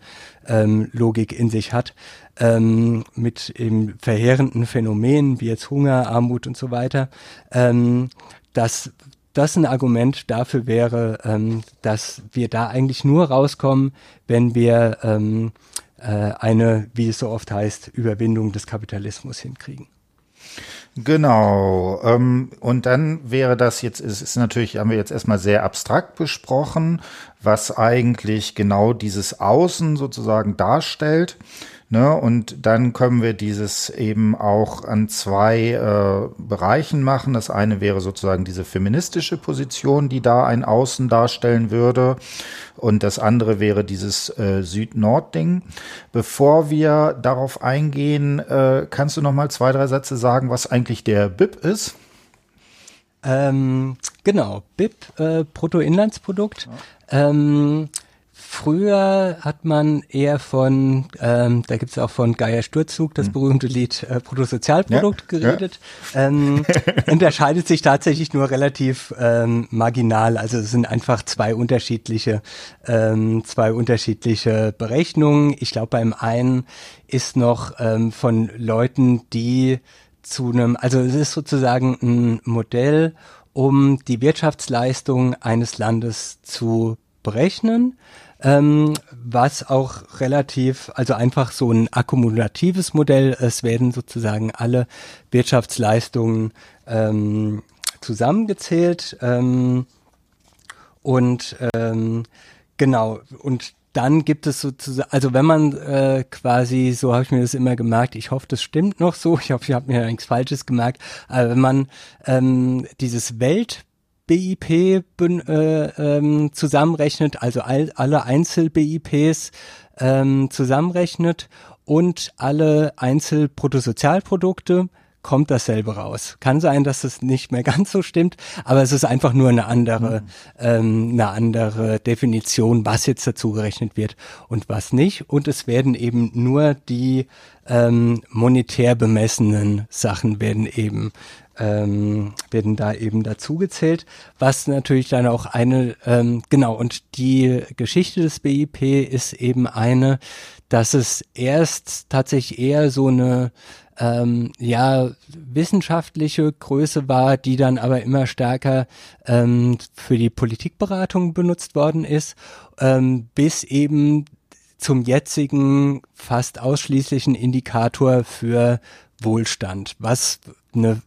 ähm, Logik in sich hat, ähm, mit eben verheerenden Phänomenen wie jetzt Hunger, Armut und so weiter, ähm, dass das ein Argument dafür wäre, ähm, dass wir da eigentlich nur rauskommen, wenn wir ähm, äh, eine, wie es so oft heißt, Überwindung des Kapitalismus hinkriegen. Genau. Ähm, und dann wäre das jetzt, es ist natürlich, haben wir jetzt erstmal sehr abstrakt besprochen, was eigentlich genau dieses Außen sozusagen darstellt. Ne? Und dann können wir dieses eben auch an zwei äh, Bereichen machen. Das eine wäre sozusagen diese feministische Position, die da ein Außen darstellen würde. Und das andere wäre dieses äh, Süd-Nord-Ding. Bevor wir darauf eingehen, äh, kannst du noch mal zwei, drei Sätze sagen, was eigentlich der BIP ist? Ähm, genau, BIP, äh, Bruttoinlandsprodukt. Ja. Ähm, Früher hat man eher von, ähm, da gibt es auch von Geier Sturzug das hm. berühmte Lied äh, Bruttosozialprodukt ja, geredet. Ja. Ähm, unterscheidet sich tatsächlich nur relativ ähm, marginal. Also es sind einfach zwei unterschiedliche, ähm, zwei unterschiedliche Berechnungen. Ich glaube, beim einen ist noch ähm, von Leuten, die zu einem, also es ist sozusagen ein Modell, um die Wirtschaftsleistung eines Landes zu berechnen ähm, was auch relativ, also einfach so ein akkumulatives Modell. Es werden sozusagen alle Wirtschaftsleistungen ähm, zusammengezählt ähm, und ähm, genau und dann gibt es sozusagen, also wenn man äh, quasi, so habe ich mir das immer gemerkt, ich hoffe, das stimmt noch so, ich hoffe, ich habe mir nichts Falsches gemerkt, aber wenn man ähm, dieses Welt BIP äh, ähm, zusammenrechnet, also all, alle Einzel-BIPs ähm, zusammenrechnet und alle Einzel-Bruttosozialprodukte, kommt dasselbe raus. Kann sein, dass es nicht mehr ganz so stimmt, aber es ist einfach nur eine andere, mhm. ähm, eine andere Definition, was jetzt dazu gerechnet wird und was nicht. Und es werden eben nur die ähm, monetär bemessenen Sachen werden eben ähm, werden da eben dazugezählt, was natürlich dann auch eine, ähm, genau, und die Geschichte des BIP ist eben eine, dass es erst tatsächlich eher so eine ähm, ja wissenschaftliche Größe war, die dann aber immer stärker ähm, für die Politikberatung benutzt worden ist, ähm, bis eben zum jetzigen fast ausschließlichen Indikator für Wohlstand, was eine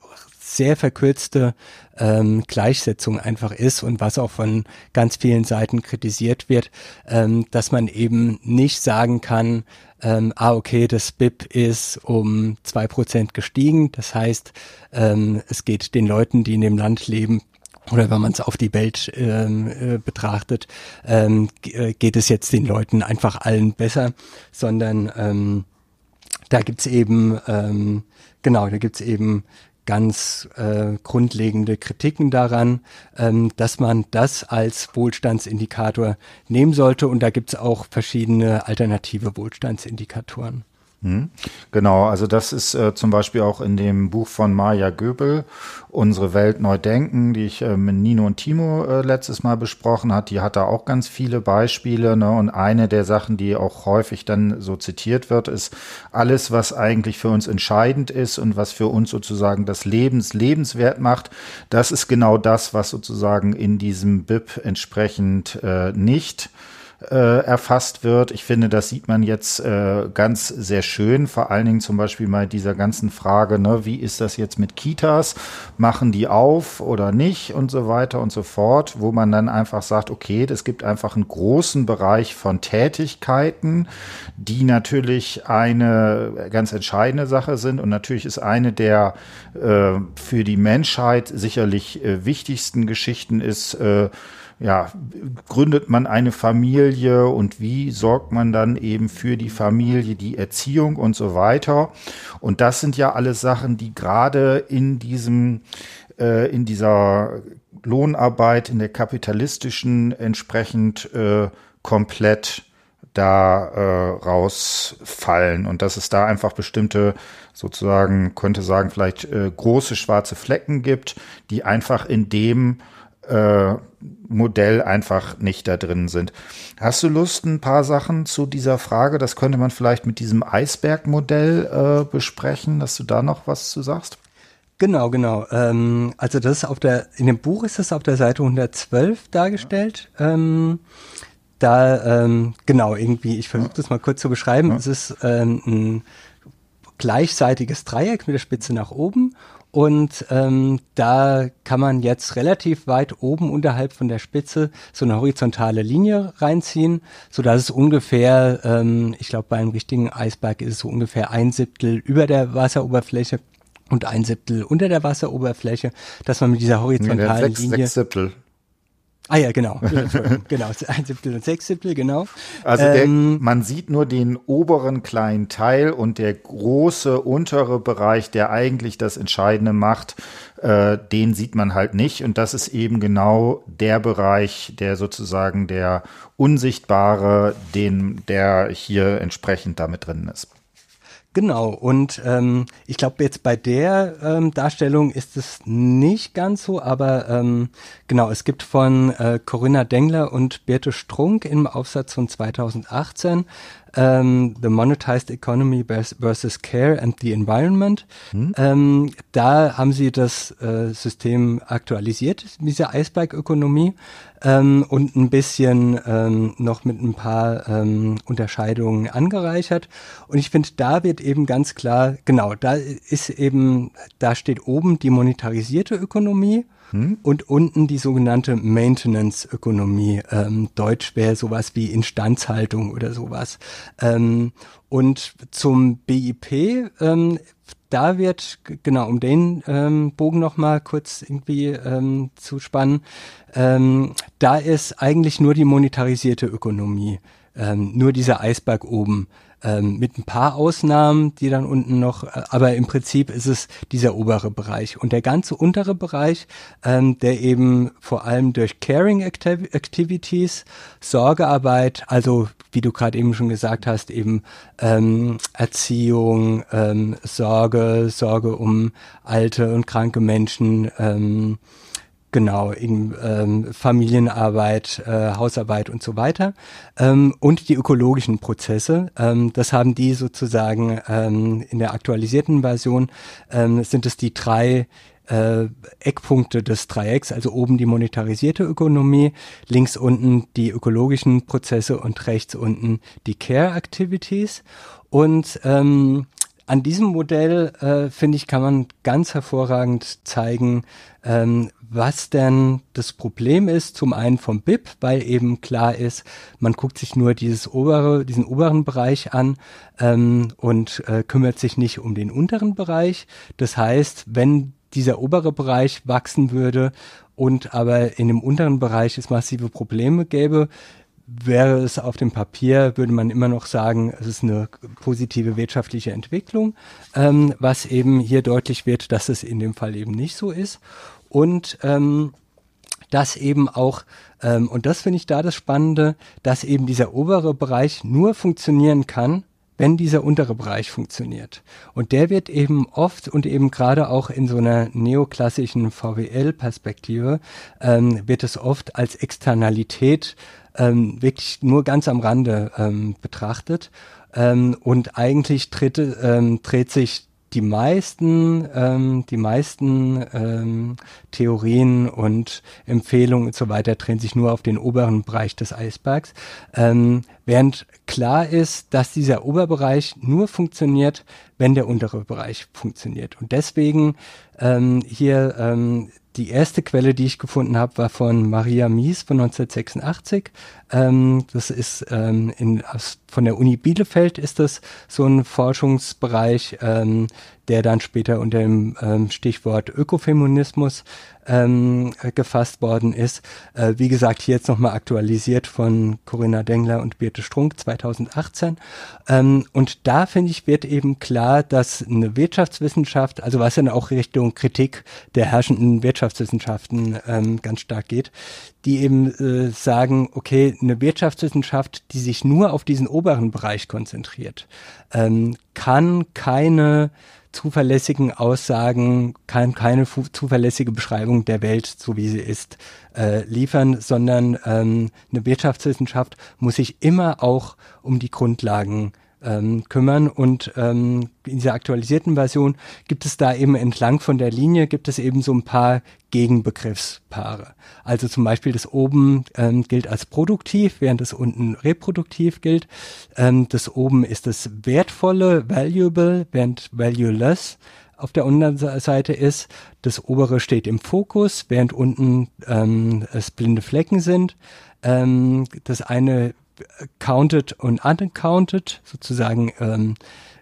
sehr verkürzte ähm, Gleichsetzung einfach ist und was auch von ganz vielen Seiten kritisiert wird, ähm, dass man eben nicht sagen kann, ähm, ah okay, das BIP ist um zwei Prozent gestiegen. Das heißt, ähm, es geht den Leuten, die in dem Land leben, oder wenn man es auf die Welt ähm, äh, betrachtet, ähm, äh, geht es jetzt den Leuten einfach allen besser, sondern ähm, da gibt's eben, ähm, genau, da gibt's eben ganz äh, grundlegende Kritiken daran, ähm, dass man das als Wohlstandsindikator nehmen sollte. Und da gibt es auch verschiedene alternative Wohlstandsindikatoren. Hm. Genau, also das ist äh, zum Beispiel auch in dem Buch von Maja Göbel, Unsere Welt neu denken, die ich äh, mit Nino und Timo äh, letztes Mal besprochen hat. Die hat da auch ganz viele Beispiele. Ne? Und eine der Sachen, die auch häufig dann so zitiert wird, ist alles, was eigentlich für uns entscheidend ist und was für uns sozusagen das Lebens lebenswert macht. Das ist genau das, was sozusagen in diesem BIP entsprechend äh, nicht äh, erfasst wird. Ich finde, das sieht man jetzt äh, ganz sehr schön, vor allen Dingen zum Beispiel bei dieser ganzen Frage, ne, wie ist das jetzt mit Kitas? Machen die auf oder nicht und so weiter und so fort, wo man dann einfach sagt, okay, es gibt einfach einen großen Bereich von Tätigkeiten, die natürlich eine ganz entscheidende Sache sind und natürlich ist eine der äh, für die Menschheit sicherlich äh, wichtigsten Geschichten ist, äh, ja, gründet man eine Familie und wie sorgt man dann eben für die Familie, die Erziehung und so weiter. Und das sind ja alles Sachen, die gerade in diesem, äh, in dieser Lohnarbeit, in der kapitalistischen entsprechend äh, komplett da äh, rausfallen und dass es da einfach bestimmte sozusagen könnte sagen vielleicht äh, große schwarze Flecken gibt, die einfach in dem äh, Modell einfach nicht da drin sind. Hast du Lust, ein paar Sachen zu dieser Frage? Das könnte man vielleicht mit diesem Eisbergmodell äh, besprechen, dass du da noch was zu sagst? Genau, genau. Ähm, also das ist auf der, in dem Buch ist das auf der Seite 112 dargestellt. Ähm, da, ähm, genau, irgendwie, ich versuche das mal kurz zu beschreiben. Ja. Es ist ähm, ein gleichseitiges Dreieck mit der Spitze nach oben und ähm, da kann man jetzt relativ weit oben unterhalb von der Spitze so eine horizontale Linie reinziehen, so dass es ungefähr, ähm, ich glaube bei einem richtigen Eisberg ist es so ungefähr ein Siebtel über der Wasseroberfläche und ein Siebtel unter der Wasseroberfläche, dass man mit dieser horizontalen nee, sechs, Linie sechs Siebtel. Ah ja, genau. genau, ein Siebtel und sechs Siebtel, genau. Also der, ähm, man sieht nur den oberen kleinen Teil und der große untere Bereich, der eigentlich das Entscheidende macht, äh, den sieht man halt nicht. Und das ist eben genau der Bereich, der sozusagen der unsichtbare, den der hier entsprechend damit drin ist. Genau, und ähm, ich glaube, jetzt bei der ähm, Darstellung ist es nicht ganz so, aber ähm, genau, es gibt von äh, Corinna Dengler und Birte Strunk im Aufsatz von 2018 ähm, The Monetized Economy versus Care and the Environment. Hm. Ähm, da haben sie das äh, System aktualisiert, diese Eisbergökonomie, ähm, und ein bisschen ähm, noch mit ein paar ähm, Unterscheidungen angereichert. Und ich finde, da wird eben ganz klar, genau, da ist eben, da steht oben die monetarisierte Ökonomie hm? Und unten die sogenannte Maintenance-Ökonomie. Ähm, Deutsch wäre sowas wie Instandhaltung oder sowas. Ähm, und zum BIP, ähm, da wird, genau, um den ähm, Bogen nochmal kurz irgendwie ähm, zu spannen, ähm, da ist eigentlich nur die monetarisierte Ökonomie, ähm, nur dieser Eisberg oben ähm, mit ein paar Ausnahmen, die dann unten noch, äh, aber im Prinzip ist es dieser obere Bereich. Und der ganze untere Bereich, ähm, der eben vor allem durch Caring Activ Activities, Sorgearbeit, also wie du gerade eben schon gesagt hast, eben ähm, Erziehung, ähm, Sorge, Sorge um alte und kranke Menschen, ähm, Genau, in ähm, Familienarbeit, äh, Hausarbeit und so weiter. Ähm, und die ökologischen Prozesse, ähm, das haben die sozusagen ähm, in der aktualisierten Version, ähm, sind es die drei äh, Eckpunkte des Dreiecks, also oben die monetarisierte Ökonomie, links unten die ökologischen Prozesse und rechts unten die Care Activities. Und ähm, an diesem Modell, äh, finde ich, kann man ganz hervorragend zeigen, ähm, was denn das Problem ist. Zum einen vom BIP, weil eben klar ist, man guckt sich nur dieses obere, diesen oberen Bereich an ähm, und äh, kümmert sich nicht um den unteren Bereich. Das heißt, wenn dieser obere Bereich wachsen würde und aber in dem unteren Bereich es massive Probleme gäbe, wäre es auf dem Papier, würde man immer noch sagen, es ist eine positive wirtschaftliche Entwicklung, ähm, was eben hier deutlich wird, dass es in dem Fall eben nicht so ist. Und ähm, dass eben auch, ähm, und das finde ich da das Spannende, dass eben dieser obere Bereich nur funktionieren kann, wenn dieser untere Bereich funktioniert. Und der wird eben oft und eben gerade auch in so einer neoklassischen VWL-Perspektive, ähm, wird es oft als Externalität ähm, wirklich nur ganz am Rande ähm, betrachtet. Ähm, und eigentlich tritt, ähm, dreht sich die meisten, ähm, die meisten ähm, Theorien und Empfehlungen und so weiter drehen sich nur auf den oberen Bereich des Eisbergs, ähm, während klar ist, dass dieser Oberbereich nur funktioniert, wenn der untere Bereich funktioniert. Und deswegen ähm, hier ähm, die erste Quelle, die ich gefunden habe, war von Maria Mies von 1986. Ähm, das ist ähm, in, aus, von der Uni Bielefeld ist das so ein Forschungsbereich, ähm, der dann später unter dem ähm, Stichwort Ökofeminismus ähm, gefasst worden ist. Äh, wie gesagt, hier jetzt nochmal aktualisiert von Corinna Dengler und Birte Strunk 2018. Ähm, und da finde ich, wird eben klar, dass eine Wirtschaftswissenschaft, also was dann auch Richtung Kritik der herrschenden Wirtschaftswissenschaften ähm, ganz stark geht, die eben äh, sagen, okay, eine Wirtschaftswissenschaft, die sich nur auf diesen oberen Bereich konzentriert, ähm, kann keine zuverlässigen Aussagen, kann keine zuverlässige Beschreibung der Welt, so wie sie ist, äh, liefern, sondern ähm, eine Wirtschaftswissenschaft muss sich immer auch um die Grundlagen ähm, kümmern. Und ähm, in dieser aktualisierten Version gibt es da eben entlang von der Linie, gibt es eben so ein paar Gegenbegriffspaare. Also zum Beispiel das oben ähm, gilt als produktiv, während das unten reproduktiv gilt. Ähm, das oben ist das wertvolle, valuable, während valueless auf der unteren Seite ist. Das obere steht im Fokus, während unten ähm, es blinde Flecken sind. Ähm, das eine counted und uncounted, sozusagen, ähm,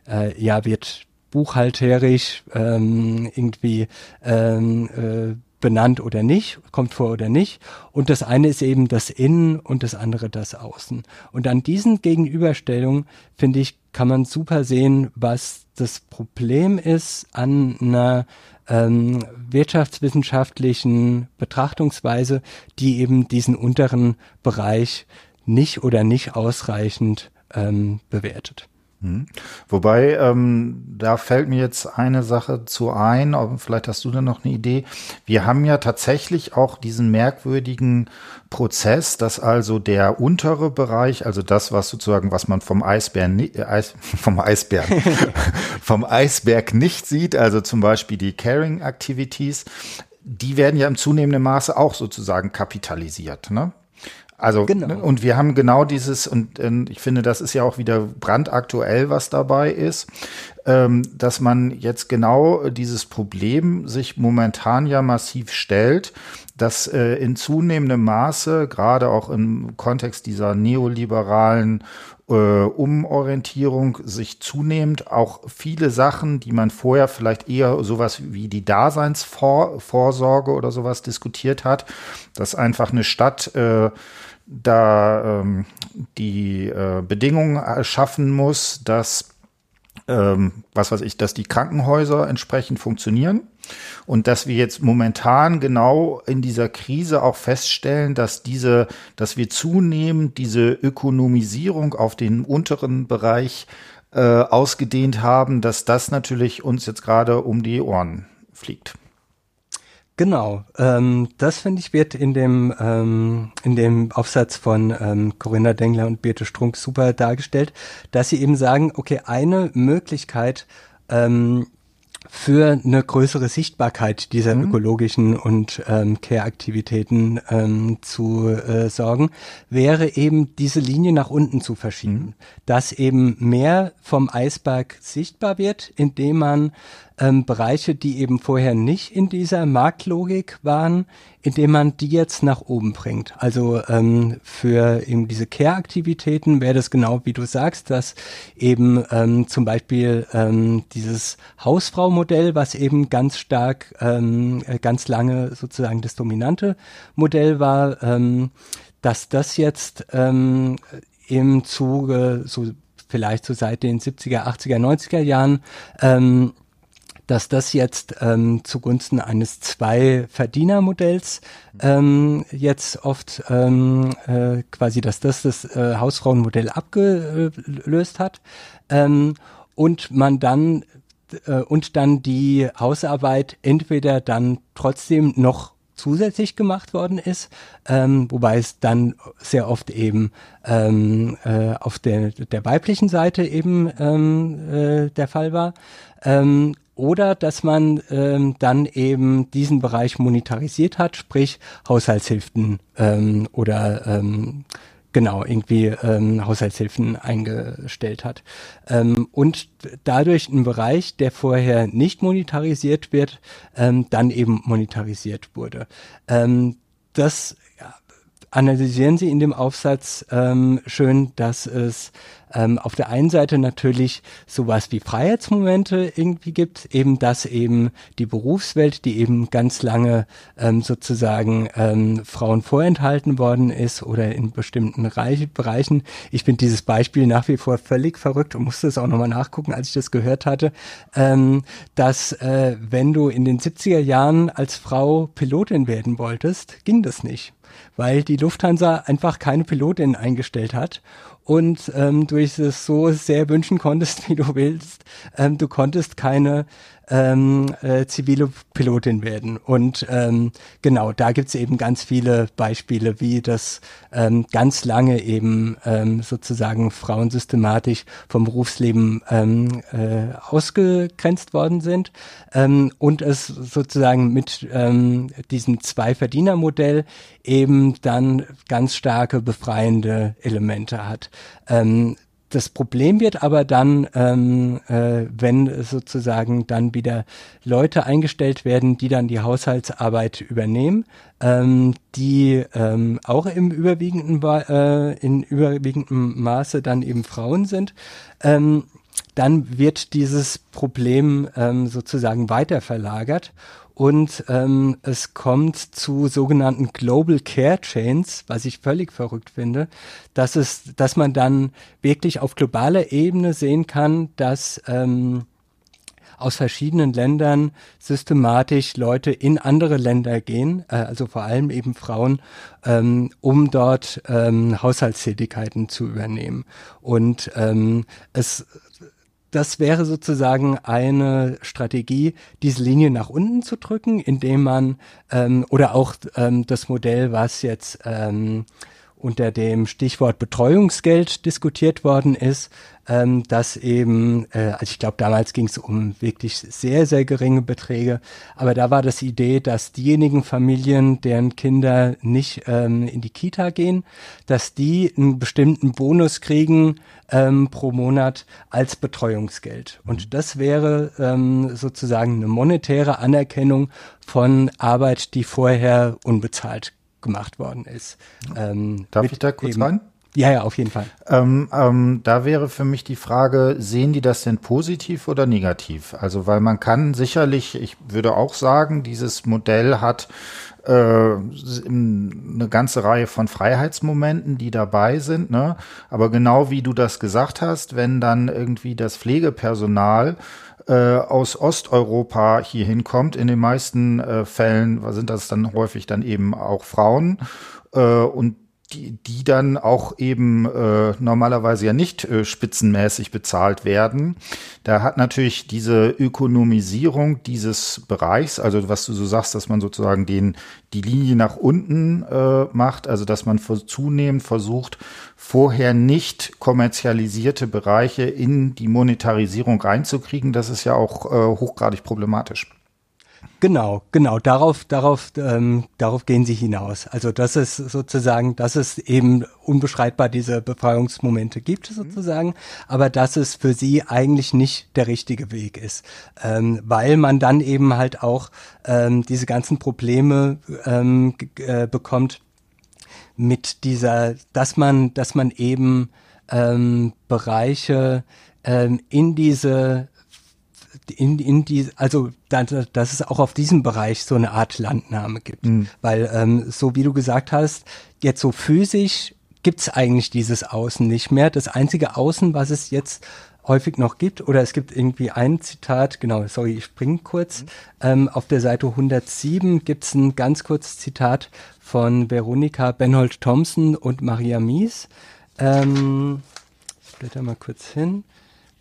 äh, ja, wird buchhalterisch ähm, irgendwie ähm, äh, benannt oder nicht, kommt vor oder nicht. Und das eine ist eben das Innen und das andere das Außen. Und an diesen Gegenüberstellungen, finde ich, kann man super sehen, was das Problem ist an einer ähm, wirtschaftswissenschaftlichen Betrachtungsweise, die eben diesen unteren Bereich nicht oder nicht ausreichend ähm, bewertet. Hm. Wobei, ähm, da fällt mir jetzt eine Sache zu ein, vielleicht hast du da noch eine Idee. Wir haben ja tatsächlich auch diesen merkwürdigen Prozess, dass also der untere Bereich, also das, was sozusagen, was man vom Eisbären, äh, Eis, vom Eisberg, vom Eisberg nicht sieht, also zum Beispiel die Caring Activities, die werden ja im zunehmenden Maße auch sozusagen kapitalisiert. Ne? Also, genau. Ne, und wir haben genau dieses, und äh, ich finde, das ist ja auch wieder brandaktuell, was dabei ist, ähm, dass man jetzt genau dieses Problem sich momentan ja massiv stellt, dass äh, in zunehmendem Maße, gerade auch im Kontext dieser neoliberalen äh, Umorientierung sich zunehmend. Auch viele Sachen, die man vorher vielleicht eher sowas wie die Daseinsvorsorge oder sowas diskutiert hat, dass einfach eine Stadt äh, da ähm, die äh, Bedingungen schaffen muss, dass ähm, was weiß ich, dass die Krankenhäuser entsprechend funktionieren und dass wir jetzt momentan genau in dieser Krise auch feststellen, dass diese, dass wir zunehmend diese Ökonomisierung auf den unteren Bereich äh, ausgedehnt haben, dass das natürlich uns jetzt gerade um die Ohren fliegt. Genau, ähm, das finde ich wird in dem ähm, in dem Aufsatz von ähm, Corinna Dengler und Birte Strunk super dargestellt, dass sie eben sagen, okay, eine Möglichkeit ähm, für eine größere Sichtbarkeit dieser mhm. ökologischen und ähm, Care-Aktivitäten ähm, zu äh, sorgen, wäre eben diese Linie nach unten zu verschieben, mhm. dass eben mehr vom Eisberg sichtbar wird, indem man ähm, Bereiche, die eben vorher nicht in dieser Marktlogik waren, indem man die jetzt nach oben bringt. Also ähm, für eben diese Care-Aktivitäten wäre das genau wie du sagst, dass eben ähm, zum Beispiel ähm, dieses Hausfrau-Modell, was eben ganz stark, ähm, äh, ganz lange sozusagen das dominante Modell war, ähm, dass das jetzt ähm, im Zuge so vielleicht so seit den 70er, 80er, 90er Jahren ähm, dass das jetzt ähm, zugunsten eines Zwei-Verdiener-Modells ähm, jetzt oft ähm, äh, quasi, dass das das äh, Hausfrauenmodell abgelöst hat ähm, und man dann äh, und dann die Hausarbeit entweder dann trotzdem noch zusätzlich gemacht worden ist, ähm, wobei es dann sehr oft eben ähm, äh, auf der, der weiblichen Seite eben ähm, äh, der Fall war. Ähm, oder dass man ähm, dann eben diesen Bereich monetarisiert hat, sprich Haushaltshilfen ähm, oder ähm, genau irgendwie ähm, Haushaltshilfen eingestellt hat ähm, und dadurch ein Bereich, der vorher nicht monetarisiert wird, ähm, dann eben monetarisiert wurde. Ähm, das analysieren Sie in dem Aufsatz ähm, schön, dass es ähm, auf der einen Seite natürlich sowas wie Freiheitsmomente irgendwie gibt, eben dass eben die Berufswelt, die eben ganz lange ähm, sozusagen ähm, Frauen vorenthalten worden ist oder in bestimmten Reich Bereichen. Ich finde dieses Beispiel nach wie vor völlig verrückt und musste es auch nochmal nachgucken, als ich das gehört hatte, ähm, dass äh, wenn du in den 70er Jahren als Frau Pilotin werden wolltest, ging das nicht weil die Lufthansa einfach keine Pilotin eingestellt hat und ähm, du es so sehr wünschen konntest, wie du willst. Ähm, du konntest keine ähm, äh, zivile Pilotin werden. Und ähm, genau, da gibt's eben ganz viele Beispiele, wie das ähm, ganz lange eben ähm, sozusagen Frauen systematisch vom Berufsleben ähm, äh, ausgegrenzt worden sind ähm, und es sozusagen mit ähm, diesem Zwei-Verdiener-Modell eben dann ganz starke befreiende Elemente hat. Ähm, das Problem wird aber dann, ähm, äh, wenn sozusagen dann wieder Leute eingestellt werden, die dann die Haushaltsarbeit übernehmen, ähm, die ähm, auch im überwiegenden, äh, in überwiegendem Maße dann eben Frauen sind. Ähm, dann wird dieses Problem ähm, sozusagen weiter verlagert und ähm, es kommt zu sogenannten Global Care Chains, was ich völlig verrückt finde, dass es, dass man dann wirklich auf globaler Ebene sehen kann, dass ähm, aus verschiedenen Ländern systematisch Leute in andere Länder gehen, äh, also vor allem eben Frauen, ähm, um dort ähm, Haushaltstätigkeiten zu übernehmen. Und ähm, es das wäre sozusagen eine Strategie, diese Linie nach unten zu drücken, indem man ähm, oder auch ähm, das Modell, was jetzt ähm, unter dem Stichwort Betreuungsgeld diskutiert worden ist, ähm, dass eben, äh, also ich glaube, damals ging es um wirklich sehr, sehr geringe Beträge, aber da war das Idee, dass diejenigen Familien, deren Kinder nicht ähm, in die Kita gehen, dass die einen bestimmten Bonus kriegen ähm, pro Monat als Betreuungsgeld. Und das wäre ähm, sozusagen eine monetäre Anerkennung von Arbeit, die vorher unbezahlt gemacht worden ist. Ähm, Darf ich da kurz rein? Ja, ja, auf jeden Fall. Ähm, ähm, da wäre für mich die Frage, sehen die das denn positiv oder negativ? Also, weil man kann sicherlich, ich würde auch sagen, dieses Modell hat äh, eine ganze Reihe von Freiheitsmomenten, die dabei sind. Ne? Aber genau wie du das gesagt hast, wenn dann irgendwie das Pflegepersonal äh, aus Osteuropa hier hinkommt. In den meisten äh, Fällen sind das dann häufig dann eben auch Frauen. Äh, und die, die dann auch eben äh, normalerweise ja nicht äh, spitzenmäßig bezahlt werden. Da hat natürlich diese Ökonomisierung dieses Bereichs, also was du so sagst, dass man sozusagen den die Linie nach unten äh, macht, also dass man zunehmend versucht, vorher nicht kommerzialisierte Bereiche in die Monetarisierung reinzukriegen, das ist ja auch äh, hochgradig problematisch. Genau, genau, darauf, darauf, ähm, darauf gehen sie hinaus. Also das ist sozusagen, dass es eben unbeschreibbar diese Befreiungsmomente gibt sozusagen, mhm. aber dass es für sie eigentlich nicht der richtige Weg ist, ähm, weil man dann eben halt auch ähm, diese ganzen Probleme ähm, äh, bekommt mit dieser, dass man, dass man eben ähm, Bereiche ähm, in diese in, in die, also da, dass es auch auf diesem Bereich so eine Art Landnahme gibt. Mhm. Weil, ähm, so wie du gesagt hast, jetzt so physisch gibt's eigentlich dieses Außen nicht mehr. Das einzige Außen, was es jetzt häufig noch gibt, oder es gibt irgendwie ein Zitat, genau, sorry, ich springe kurz, mhm. ähm, auf der Seite 107 gibt's ein ganz kurzes Zitat von Veronika Benhold Thompson und Maria Mies. Ähm, ich blätter mal kurz hin.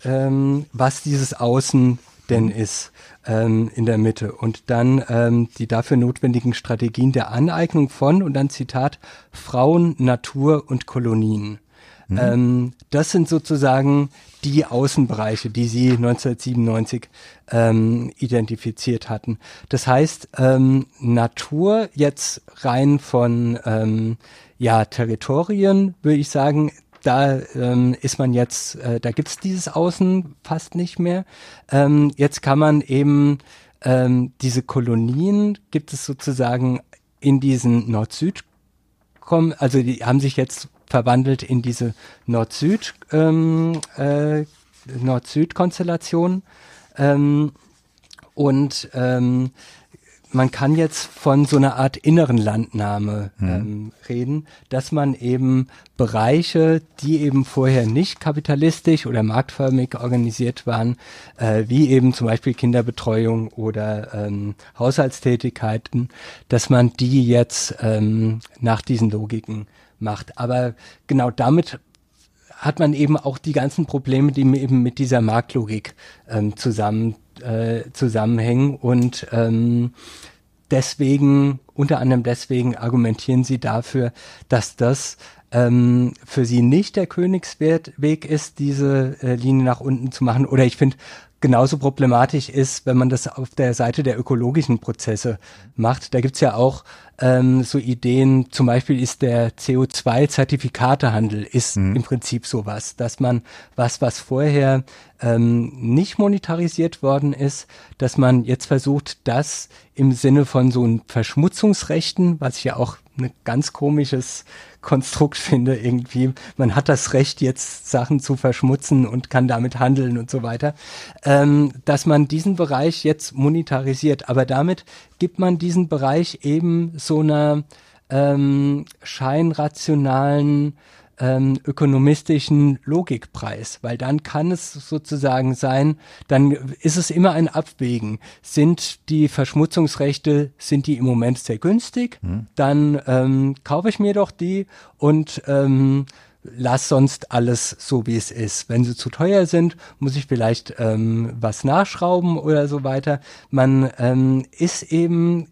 Ähm, was dieses Außen denn ist ähm, in der Mitte. Und dann ähm, die dafür notwendigen Strategien der Aneignung von, und dann Zitat, Frauen, Natur und Kolonien. Mhm. Ähm, das sind sozusagen die Außenbereiche, die sie 1997 ähm, identifiziert hatten. Das heißt, ähm, Natur jetzt rein von ähm, ja, Territorien, würde ich sagen, da ähm, ist man jetzt, äh, da gibt's dieses Außen fast nicht mehr. Ähm, jetzt kann man eben ähm, diese Kolonien gibt es sozusagen in diesen Nord-Süd also die haben sich jetzt verwandelt in diese Nord-Süd ähm, äh, Nord-Süd-Konstellation ähm, und ähm, man kann jetzt von so einer Art inneren Landnahme mhm. ähm, reden, dass man eben Bereiche, die eben vorher nicht kapitalistisch oder marktförmig organisiert waren, äh, wie eben zum Beispiel Kinderbetreuung oder ähm, Haushaltstätigkeiten, dass man die jetzt ähm, nach diesen Logiken macht. Aber genau damit hat man eben auch die ganzen Probleme, die eben mit dieser Marktlogik ähm, zusammen äh, zusammenhängen und ähm, deswegen, unter anderem deswegen argumentieren sie dafür, dass das ähm, für sie nicht der Königsweg ist, diese äh, Linie nach unten zu machen. Oder ich finde, genauso problematisch ist, wenn man das auf der Seite der ökologischen Prozesse macht. Da gibt's ja auch ähm, so Ideen, zum Beispiel ist der CO2-Zertifikatehandel ist mhm. im Prinzip sowas, dass man was, was vorher ähm, nicht monetarisiert worden ist, dass man jetzt versucht, das im Sinne von so ein Verschmutzungsrechten, was ich ja auch ein ganz komisches Konstrukt finde irgendwie. Man hat das Recht, jetzt Sachen zu verschmutzen und kann damit handeln und so weiter. Ähm, dass man diesen Bereich jetzt monetarisiert, aber damit gibt man diesen Bereich eben so einer ähm, scheinrationalen ähm, ökonomistischen Logikpreis, weil dann kann es sozusagen sein, dann ist es immer ein Abwägen. Sind die Verschmutzungsrechte, sind die im Moment sehr günstig? Mhm. Dann ähm, kaufe ich mir doch die und ähm, lass sonst alles so, wie es ist. Wenn sie zu teuer sind, muss ich vielleicht ähm, was nachschrauben oder so weiter. Man ähm, ist eben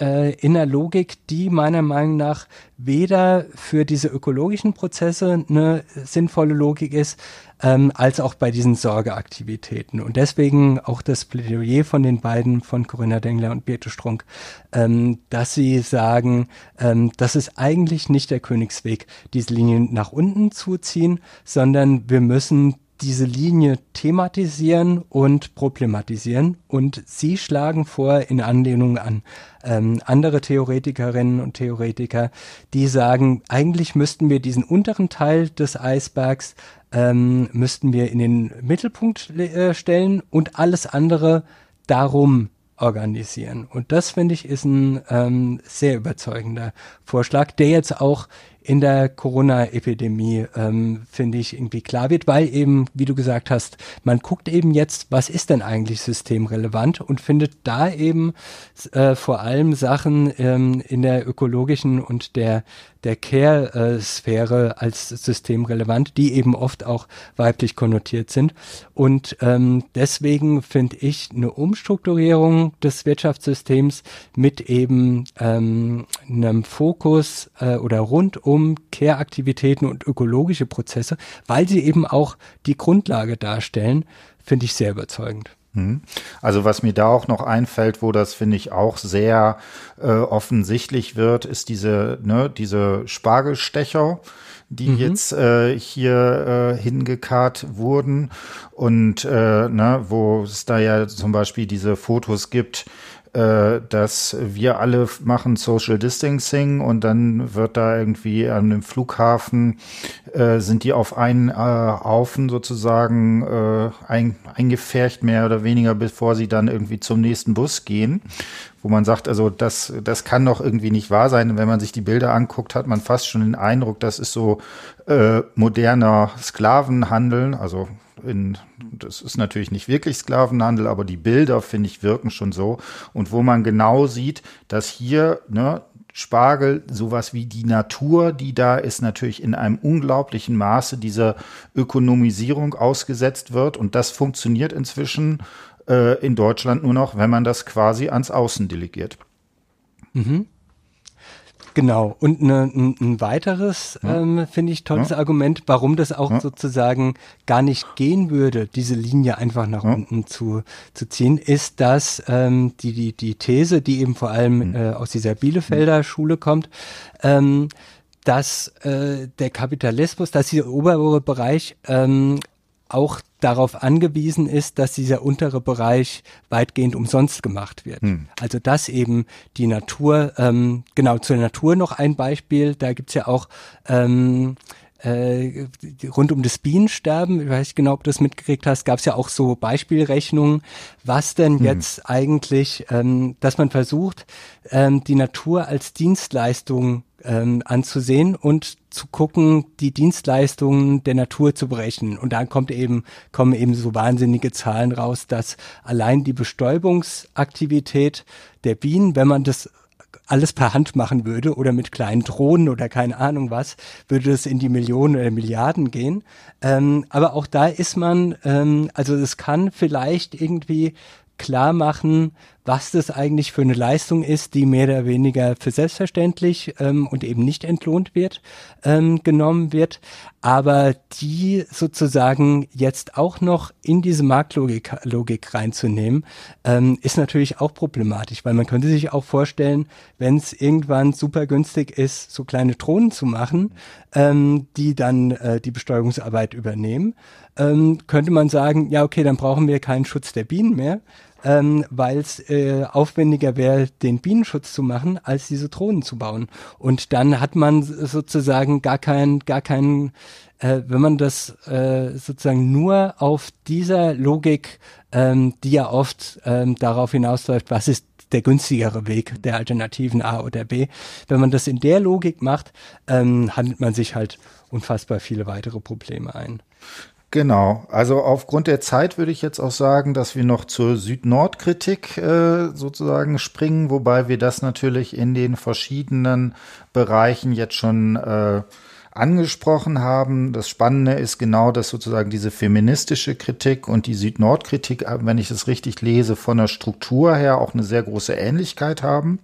äh, in der Logik, die meiner Meinung nach weder für diese ökologischen Prozesse eine sinnvolle Logik ist, ähm, als auch bei diesen Sorgeaktivitäten. Und deswegen auch das Plädoyer von den beiden, von Corinna Dengler und Birte Strunk, ähm, dass sie sagen, ähm, das ist eigentlich nicht der Königsweg, diese Linien nach unten zu ziehen, sondern wir müssen diese Linie thematisieren und problematisieren. Und Sie schlagen vor, in Anlehnung an ähm, andere Theoretikerinnen und Theoretiker, die sagen, eigentlich müssten wir diesen unteren Teil des Eisbergs, ähm, müssten wir in den Mittelpunkt äh, stellen und alles andere darum organisieren. Und das finde ich ist ein ähm, sehr überzeugender Vorschlag, der jetzt auch in der Corona-Epidemie, ähm, finde ich, irgendwie klar wird, weil eben, wie du gesagt hast, man guckt eben jetzt, was ist denn eigentlich systemrelevant und findet da eben äh, vor allem Sachen ähm, in der ökologischen und der der Care-Sphäre als systemrelevant, die eben oft auch weiblich konnotiert sind. Und ähm, deswegen finde ich eine Umstrukturierung des Wirtschaftssystems mit eben ähm, einem Fokus äh, oder rund um Care-Aktivitäten und ökologische Prozesse, weil sie eben auch die Grundlage darstellen, finde ich sehr überzeugend. Mhm. Also was mir da auch noch einfällt, wo das finde ich auch sehr äh, offensichtlich wird, ist diese ne, diese Spargelstecher, die mhm. jetzt äh, hier äh, hingekarrt wurden und äh, ne, wo es da ja zum Beispiel diese Fotos gibt, äh, dass wir alle machen Social Distancing und dann wird da irgendwie an dem Flughafen äh, sind die auf einen äh, Haufen sozusagen äh, ein, eingefärcht, mehr oder weniger, bevor sie dann irgendwie zum nächsten Bus gehen wo man sagt, also das, das kann doch irgendwie nicht wahr sein. wenn man sich die Bilder anguckt, hat man fast schon den Eindruck, das ist so äh, moderner Sklavenhandel. Also in, das ist natürlich nicht wirklich Sklavenhandel, aber die Bilder, finde ich, wirken schon so. Und wo man genau sieht, dass hier, ne, Spargel, sowas wie die Natur, die da ist, natürlich in einem unglaublichen Maße dieser Ökonomisierung ausgesetzt wird. Und das funktioniert inzwischen äh, in Deutschland nur noch, wenn man das quasi ans Außen delegiert. Mhm. Genau. Und ne, ein, ein weiteres, ja. ähm, finde ich, tolles ja. Argument, warum das auch ja. sozusagen gar nicht gehen würde, diese Linie einfach nach unten zu, zu ziehen, ist, dass ähm, die, die, die These, die eben vor allem mhm. äh, aus dieser Bielefelder mhm. Schule kommt, ähm, dass äh, der Kapitalismus, dass dieser obere Bereich ähm, auch darauf angewiesen ist, dass dieser untere Bereich weitgehend umsonst gemacht wird. Hm. Also dass eben die Natur, ähm, genau zur Natur noch ein Beispiel, da gibt's ja auch ähm, äh, rund um das Bienensterben, ich weiß nicht genau, ob du das mitgekriegt hast, gab es ja auch so Beispielrechnungen, was denn hm. jetzt eigentlich, ähm, dass man versucht, ähm, die Natur als Dienstleistung ähm, anzusehen und zu gucken, die Dienstleistungen der Natur zu berechnen. Und dann kommt eben, kommen eben so wahnsinnige Zahlen raus, dass allein die Bestäubungsaktivität der Bienen, wenn man das alles per Hand machen würde oder mit kleinen Drohnen oder keine Ahnung was, würde es in die Millionen oder Milliarden gehen. Ähm, aber auch da ist man, ähm, also es kann vielleicht irgendwie klar machen, was das eigentlich für eine Leistung ist, die mehr oder weniger für selbstverständlich ähm, und eben nicht entlohnt wird, ähm, genommen wird, aber die sozusagen jetzt auch noch in diese Marktlogik Logik reinzunehmen, ähm, ist natürlich auch problematisch, weil man könnte sich auch vorstellen, wenn es irgendwann super günstig ist, so kleine Drohnen zu machen, ähm, die dann äh, die Besteuerungsarbeit übernehmen, ähm, könnte man sagen, ja okay, dann brauchen wir keinen Schutz der Bienen mehr, ähm, weil es äh, aufwendiger wäre, den Bienenschutz zu machen, als diese Drohnen zu bauen. Und dann hat man sozusagen gar keinen, gar keinen, äh, wenn man das äh, sozusagen nur auf dieser Logik, ähm, die ja oft ähm, darauf hinausläuft, was ist der günstigere Weg der Alternativen A oder B. Wenn man das in der Logik macht, ähm, handelt man sich halt unfassbar viele weitere Probleme ein. Genau, also aufgrund der Zeit würde ich jetzt auch sagen, dass wir noch zur Süd-Nord-Kritik äh, sozusagen springen, wobei wir das natürlich in den verschiedenen Bereichen jetzt schon äh, angesprochen haben. Das Spannende ist genau, dass sozusagen diese feministische Kritik und die Süd-Nord-Kritik, äh, wenn ich es richtig lese, von der Struktur her auch eine sehr große Ähnlichkeit haben.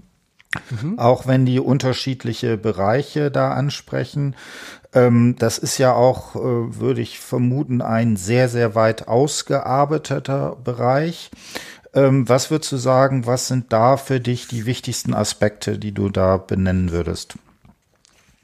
Mhm. Auch wenn die unterschiedliche Bereiche da ansprechen. Ähm, das ist ja auch, äh, würde ich vermuten, ein sehr, sehr weit ausgearbeiteter Bereich. Ähm, was würdest du sagen, was sind da für dich die wichtigsten Aspekte, die du da benennen würdest?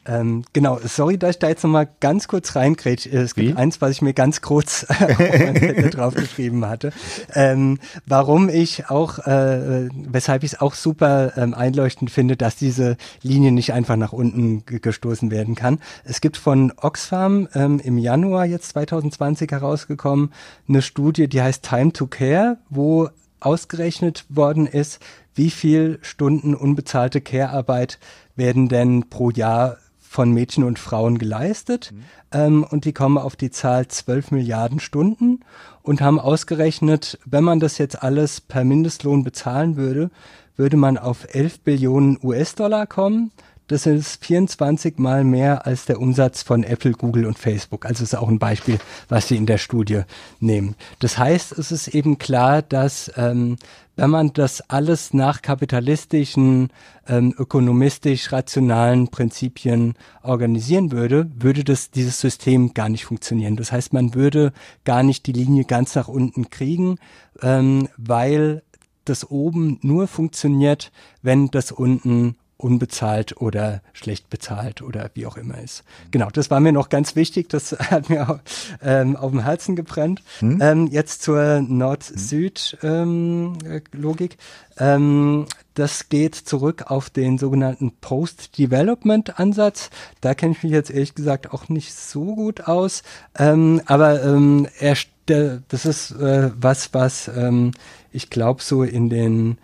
Ähm, genau, sorry, dass ich da jetzt nochmal ganz kurz reingrätsche. Es gibt Wie? eins, was ich mir ganz kurz draufgeschrieben hatte. Ähm, warum ich auch, äh, weshalb ich es auch super ähm, einleuchtend finde, dass diese Linie nicht einfach nach unten gestoßen werden kann. Es gibt von Oxfam ähm, im Januar jetzt 2020 herausgekommen eine Studie, die heißt Time to Care, wo ausgerechnet worden ist, wie viel Stunden unbezahlte Care-Arbeit werden denn pro Jahr von Mädchen und Frauen geleistet mhm. ähm, und die kommen auf die Zahl 12 Milliarden Stunden und haben ausgerechnet, wenn man das jetzt alles per Mindestlohn bezahlen würde, würde man auf 11 Billionen US-Dollar kommen. Das ist 24 mal mehr als der Umsatz von Apple, Google und Facebook. Also ist auch ein Beispiel, was sie in der Studie nehmen. Das heißt, es ist eben klar, dass ähm, wenn man das alles nach kapitalistischen, ähm, ökonomistisch rationalen Prinzipien organisieren würde, würde das dieses System gar nicht funktionieren. Das heißt, man würde gar nicht die Linie ganz nach unten kriegen, ähm, weil das oben nur funktioniert, wenn das unten unbezahlt oder schlecht bezahlt oder wie auch immer ist. Genau, das war mir noch ganz wichtig, das hat mir auch, ähm, auf dem Herzen gebrennt. Hm? Ähm, jetzt zur Nord-Süd-Logik. Ähm, ähm, das geht zurück auf den sogenannten Post-Development-Ansatz. Da kenne ich mich jetzt ehrlich gesagt auch nicht so gut aus, ähm, aber ähm, er, das ist äh, was, was ähm, ich glaube so in den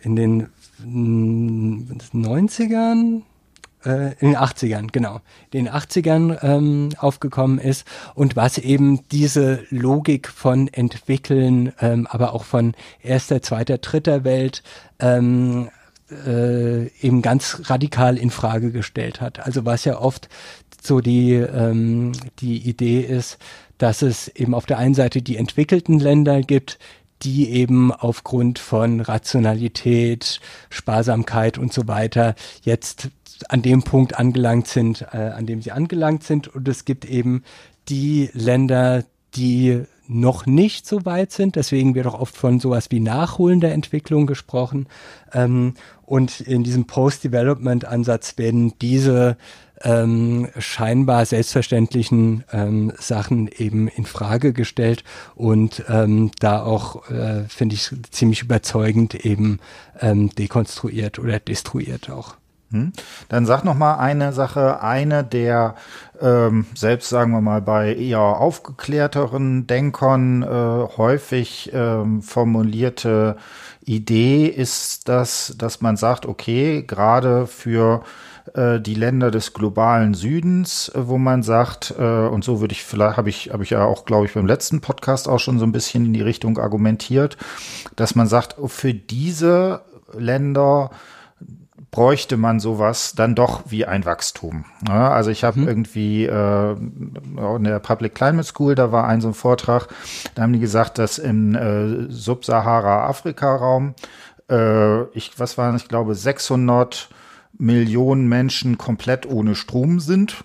in den 90ern, äh, in den 80ern, genau, in den 80ern ähm, aufgekommen ist und was eben diese Logik von Entwickeln, ähm, aber auch von erster, zweiter, dritter Welt ähm, äh, eben ganz radikal in Frage gestellt hat. Also was ja oft so die, ähm, die Idee ist, dass es eben auf der einen Seite die entwickelten Länder gibt, die eben aufgrund von Rationalität, Sparsamkeit und so weiter jetzt an dem Punkt angelangt sind, äh, an dem sie angelangt sind. Und es gibt eben die Länder, die noch nicht so weit sind. Deswegen wird auch oft von sowas wie nachholender Entwicklung gesprochen. Ähm, und in diesem Post-Development-Ansatz werden diese ähm, scheinbar selbstverständlichen ähm, Sachen eben in Frage gestellt und ähm, da auch, äh, finde ich, ziemlich überzeugend eben ähm, dekonstruiert oder destruiert auch. Hm? Dann sag noch mal eine Sache, eine der ähm, selbst sagen wir mal bei eher aufgeklärteren Denkern äh, häufig ähm, formulierte Idee ist, dass dass man sagt, okay, gerade für äh, die Länder des globalen Südens, äh, wo man sagt, äh, und so würde ich vielleicht, habe ich, habe ich ja auch, glaube ich, beim letzten Podcast auch schon so ein bisschen in die Richtung argumentiert, dass man sagt, für diese Länder bräuchte man sowas dann doch wie ein Wachstum. Ja, also ich habe mhm. irgendwie äh, in der Public Climate School, da war ein so ein Vortrag, da haben die gesagt, dass im äh, Subsahara-Afrika-Raum, äh, ich, was waren, ich glaube, 600 Millionen Menschen komplett ohne Strom sind,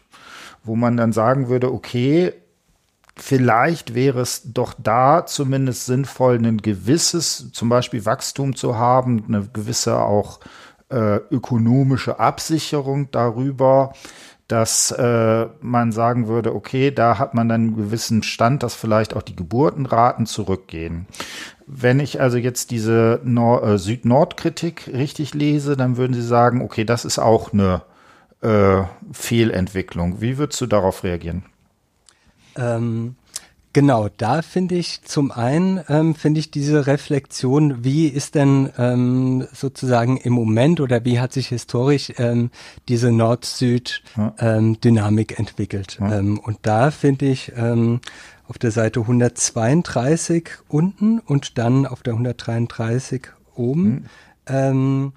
wo man dann sagen würde, okay, vielleicht wäre es doch da zumindest sinnvoll, ein gewisses, zum Beispiel Wachstum zu haben, eine gewisse auch äh, ökonomische Absicherung darüber, dass äh, man sagen würde, okay, da hat man dann einen gewissen Stand, dass vielleicht auch die Geburtenraten zurückgehen. Wenn ich also jetzt diese Nor äh, Süd-Nord-Kritik richtig lese, dann würden Sie sagen, okay, das ist auch eine äh, Fehlentwicklung. Wie würdest du darauf reagieren? Ähm, Genau, da finde ich zum einen, ähm, finde ich diese Reflexion, wie ist denn ähm, sozusagen im Moment oder wie hat sich historisch ähm, diese Nord-Süd-Dynamik ja. ähm, entwickelt. Ja. Ähm, und da finde ich auf der Seite 132 unten und dann auf der 133 oben, mhm. ähm,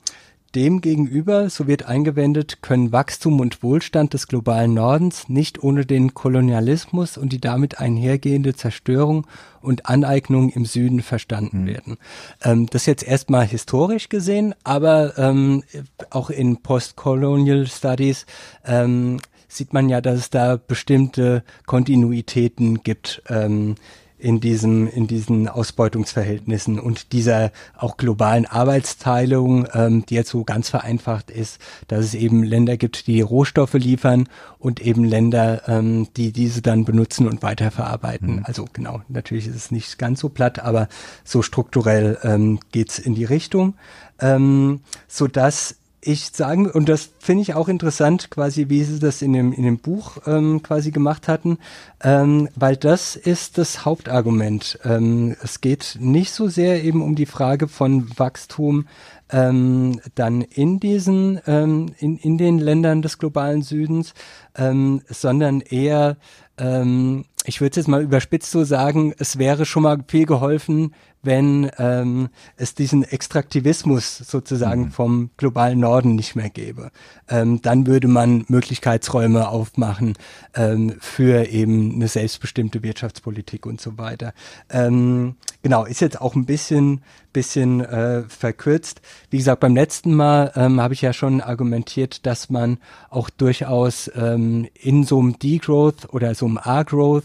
Demgegenüber, so wird eingewendet, können Wachstum und Wohlstand des globalen Nordens nicht ohne den Kolonialismus und die damit einhergehende Zerstörung und Aneignung im Süden verstanden mhm. werden. Ähm, das jetzt erstmal historisch gesehen, aber ähm, auch in Postcolonial Studies ähm, sieht man ja, dass es da bestimmte Kontinuitäten gibt. Ähm, in diesem, in diesen Ausbeutungsverhältnissen und dieser auch globalen Arbeitsteilung, ähm, die jetzt so ganz vereinfacht ist, dass es eben Länder gibt, die Rohstoffe liefern und eben Länder, ähm, die diese dann benutzen und weiterverarbeiten. Mhm. Also genau, natürlich ist es nicht ganz so platt, aber so strukturell ähm, geht in die Richtung, ähm, so dass ich sagen, und das finde ich auch interessant, quasi, wie sie das in dem, in dem Buch ähm, quasi gemacht hatten, ähm, weil das ist das Hauptargument. Ähm, es geht nicht so sehr eben um die Frage von Wachstum ähm, dann in diesen, ähm, in, in den Ländern des globalen Südens, ähm, sondern eher, ähm, ich würde jetzt mal überspitzt so sagen, es wäre schon mal viel geholfen, wenn ähm, es diesen Extraktivismus sozusagen mhm. vom globalen Norden nicht mehr gäbe. Ähm, dann würde man Möglichkeitsräume aufmachen ähm, für eben eine selbstbestimmte Wirtschaftspolitik und so weiter. Ähm, genau, ist jetzt auch ein bisschen, bisschen äh, verkürzt. Wie gesagt, beim letzten Mal ähm, habe ich ja schon argumentiert, dass man auch durchaus ähm, in so einem Degrowth oder so einem A-Growth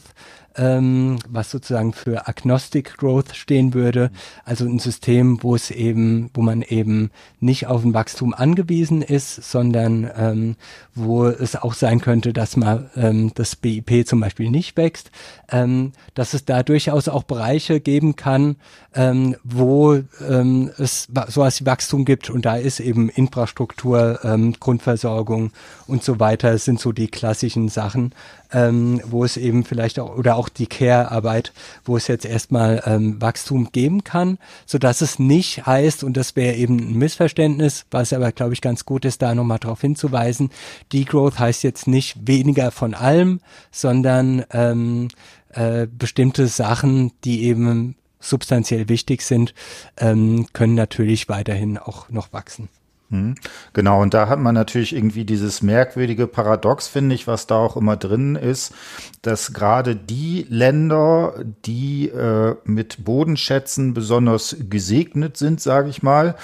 ähm, was sozusagen für Agnostic Growth stehen würde. Also ein System, wo es eben, wo man eben nicht auf ein Wachstum angewiesen ist, sondern ähm, wo es auch sein könnte, dass man ähm, das BIP zum Beispiel nicht wächst, ähm, dass es da durchaus auch Bereiche geben kann, ähm, wo ähm, es sowas wie Wachstum gibt und da ist eben Infrastruktur, ähm, Grundversorgung und so weiter sind so die klassischen Sachen ähm, wo es eben vielleicht auch, oder auch die Care-Arbeit, wo es jetzt erstmal ähm, Wachstum geben kann, so dass es nicht heißt, und das wäre eben ein Missverständnis, was aber, glaube ich, ganz gut ist, da nochmal darauf hinzuweisen, Degrowth heißt jetzt nicht weniger von allem, sondern ähm, äh, bestimmte Sachen, die eben substanziell wichtig sind, ähm, können natürlich weiterhin auch noch wachsen. Hm. Genau, und da hat man natürlich irgendwie dieses merkwürdige Paradox, finde ich, was da auch immer drin ist, dass gerade die Länder, die äh, mit Bodenschätzen besonders gesegnet sind, sage ich mal,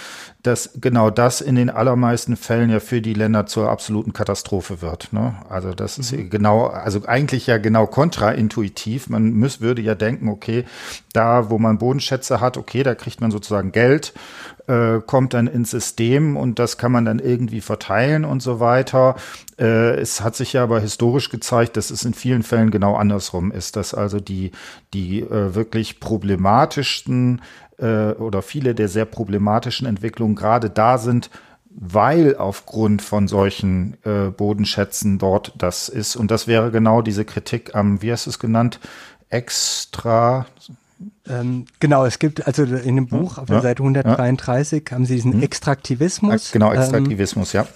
dass genau das in den allermeisten Fällen ja für die Länder zur absoluten Katastrophe wird. Ne? Also das ist mhm. genau, also eigentlich ja genau kontraintuitiv. Man muss, würde ja denken, okay, da wo man Bodenschätze hat, okay, da kriegt man sozusagen Geld äh, kommt dann ins System und das kann man dann irgendwie verteilen und so weiter. Äh, es hat sich ja aber historisch gezeigt, dass es in vielen Fällen genau andersrum ist, dass also die, die äh, wirklich problematischsten äh, oder viele der sehr problematischen Entwicklungen gerade da sind, weil aufgrund von solchen äh, Bodenschätzen dort das ist. Und das wäre genau diese Kritik am, wie du es genannt, extra, ähm, genau, es gibt also in dem Buch auf der ja, Seite 133 ja. haben Sie diesen mhm. Extraktivismus. Genau, ähm, Extraktivismus, ähm, ja.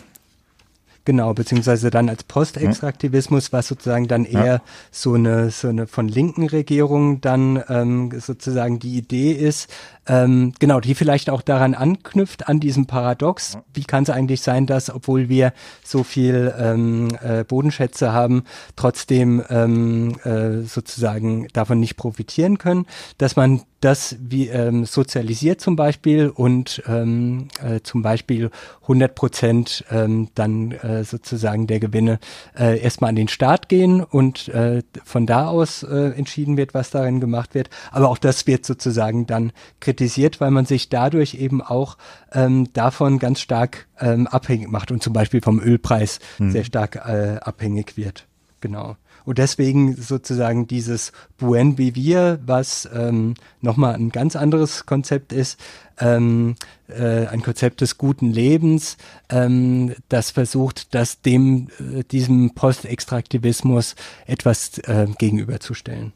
Genau, beziehungsweise dann als Postextraktivismus, was sozusagen dann eher so eine so eine von linken Regierungen dann ähm, sozusagen die Idee ist, ähm, genau, die vielleicht auch daran anknüpft, an diesem Paradox. Wie kann es eigentlich sein, dass, obwohl wir so viel ähm, äh, Bodenschätze haben, trotzdem ähm, äh, sozusagen davon nicht profitieren können, dass man das wie ähm, sozialisiert zum Beispiel und ähm, äh, zum Beispiel 100 Prozent ähm, dann äh, sozusagen der Gewinne äh, erstmal an den Staat gehen und äh, von da aus äh, entschieden wird, was darin gemacht wird. Aber auch das wird sozusagen dann kritisiert, weil man sich dadurch eben auch ähm, davon ganz stark ähm, abhängig macht und zum Beispiel vom Ölpreis hm. sehr stark äh, abhängig wird. Genau. Und deswegen sozusagen dieses Buen Vivir, was ähm, nochmal ein ganz anderes Konzept ist, ähm, äh, ein Konzept des guten Lebens, ähm, das versucht, das dem, äh, diesem Postextraktivismus etwas äh, gegenüberzustellen.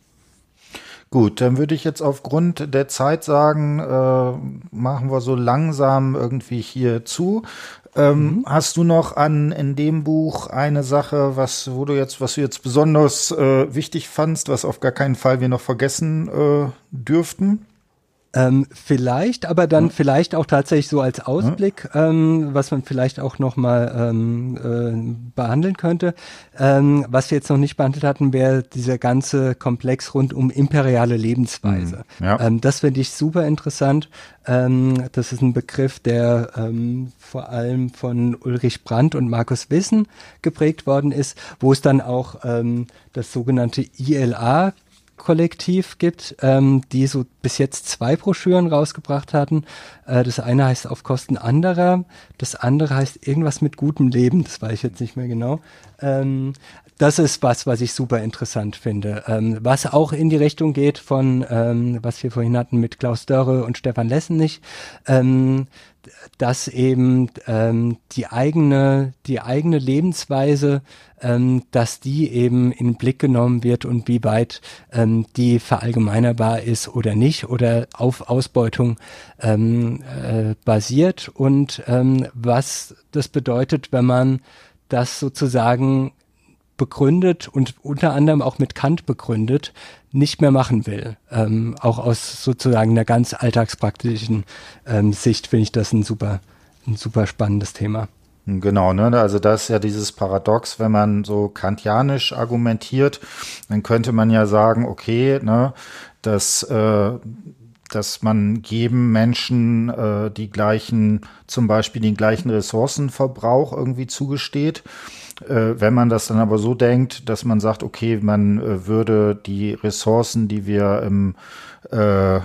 Gut, dann würde ich jetzt aufgrund der Zeit sagen, äh, machen wir so langsam irgendwie hier zu. Ähm, mhm. Hast du noch an in dem Buch eine Sache, was wo du jetzt, was du jetzt besonders äh, wichtig fandst, was auf gar keinen Fall wir noch vergessen äh, dürften? Ähm, vielleicht, aber dann hm. vielleicht auch tatsächlich so als Ausblick, hm. ähm, was man vielleicht auch nochmal ähm, äh, behandeln könnte. Ähm, was wir jetzt noch nicht behandelt hatten, wäre dieser ganze Komplex rund um imperiale Lebensweise. Hm. Ja. Ähm, das finde ich super interessant. Ähm, das ist ein Begriff, der ähm, vor allem von Ulrich Brandt und Markus Wissen geprägt worden ist, wo es dann auch das sogenannte ILA Kollektiv gibt, ähm, die so bis jetzt zwei Broschüren rausgebracht hatten. Äh, das eine heißt Auf Kosten anderer, das andere heißt irgendwas mit gutem Leben, das weiß ich jetzt nicht mehr genau. Ähm, das ist was, was ich super interessant finde. Ähm, was auch in die Richtung geht von, ähm, was wir vorhin hatten mit Klaus Dörre und Stefan Lessenich, ähm, dass eben ähm, die eigene, die eigene Lebensweise, ähm, dass die eben in den Blick genommen wird und wie weit ähm, die verallgemeinerbar ist oder nicht oder auf Ausbeutung ähm, äh, basiert. Und ähm, was das bedeutet, wenn man das sozusagen begründet und unter anderem auch mit Kant begründet, nicht mehr machen will. Ähm, auch aus sozusagen einer ganz alltagspraktischen ähm, Sicht finde ich das ein super, ein super spannendes Thema. Genau, ne? Also das ist ja dieses Paradox, wenn man so kantianisch argumentiert, dann könnte man ja sagen, okay, ne, dass äh, dass man jedem Menschen äh, die gleichen, zum Beispiel den gleichen Ressourcenverbrauch irgendwie zugesteht. Äh, wenn man das dann aber so denkt, dass man sagt, okay, man äh, würde die Ressourcen, die wir im, äh,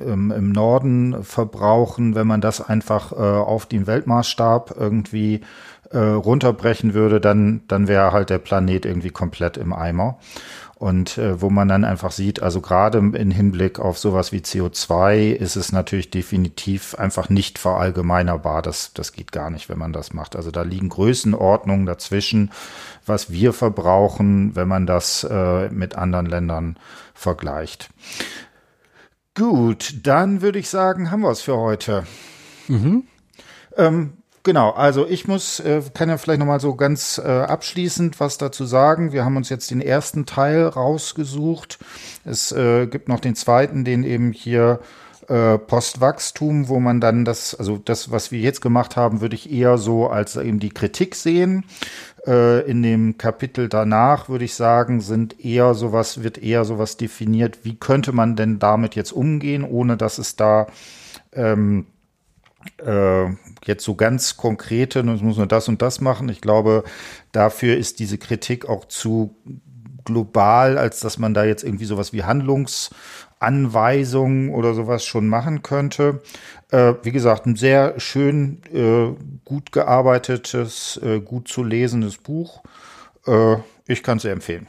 im, im, Norden verbrauchen, wenn man das einfach äh, auf den Weltmaßstab irgendwie äh, runterbrechen würde, dann, dann wäre halt der Planet irgendwie komplett im Eimer. Und äh, wo man dann einfach sieht, also gerade im Hinblick auf sowas wie CO2 ist es natürlich definitiv einfach nicht verallgemeinerbar. Das, das geht gar nicht, wenn man das macht. Also da liegen Größenordnungen dazwischen, was wir verbrauchen, wenn man das äh, mit anderen Ländern vergleicht. Gut, dann würde ich sagen, haben wir es für heute. Mhm. Ähm, Genau, also ich muss, äh, kann ja vielleicht nochmal so ganz äh, abschließend was dazu sagen. Wir haben uns jetzt den ersten Teil rausgesucht. Es äh, gibt noch den zweiten, den eben hier äh, Postwachstum, wo man dann das, also das, was wir jetzt gemacht haben, würde ich eher so als eben die Kritik sehen. Äh, in dem Kapitel danach würde ich sagen, sind eher sowas, wird eher sowas definiert, wie könnte man denn damit jetzt umgehen, ohne dass es da ähm, äh, jetzt so ganz konkrete, es muss nur das und das machen. Ich glaube, dafür ist diese Kritik auch zu global, als dass man da jetzt irgendwie sowas wie Handlungsanweisungen oder sowas schon machen könnte. Äh, wie gesagt, ein sehr schön, äh, gut gearbeitetes, äh, gut zu lesendes Buch. Äh, ich kann es empfehlen.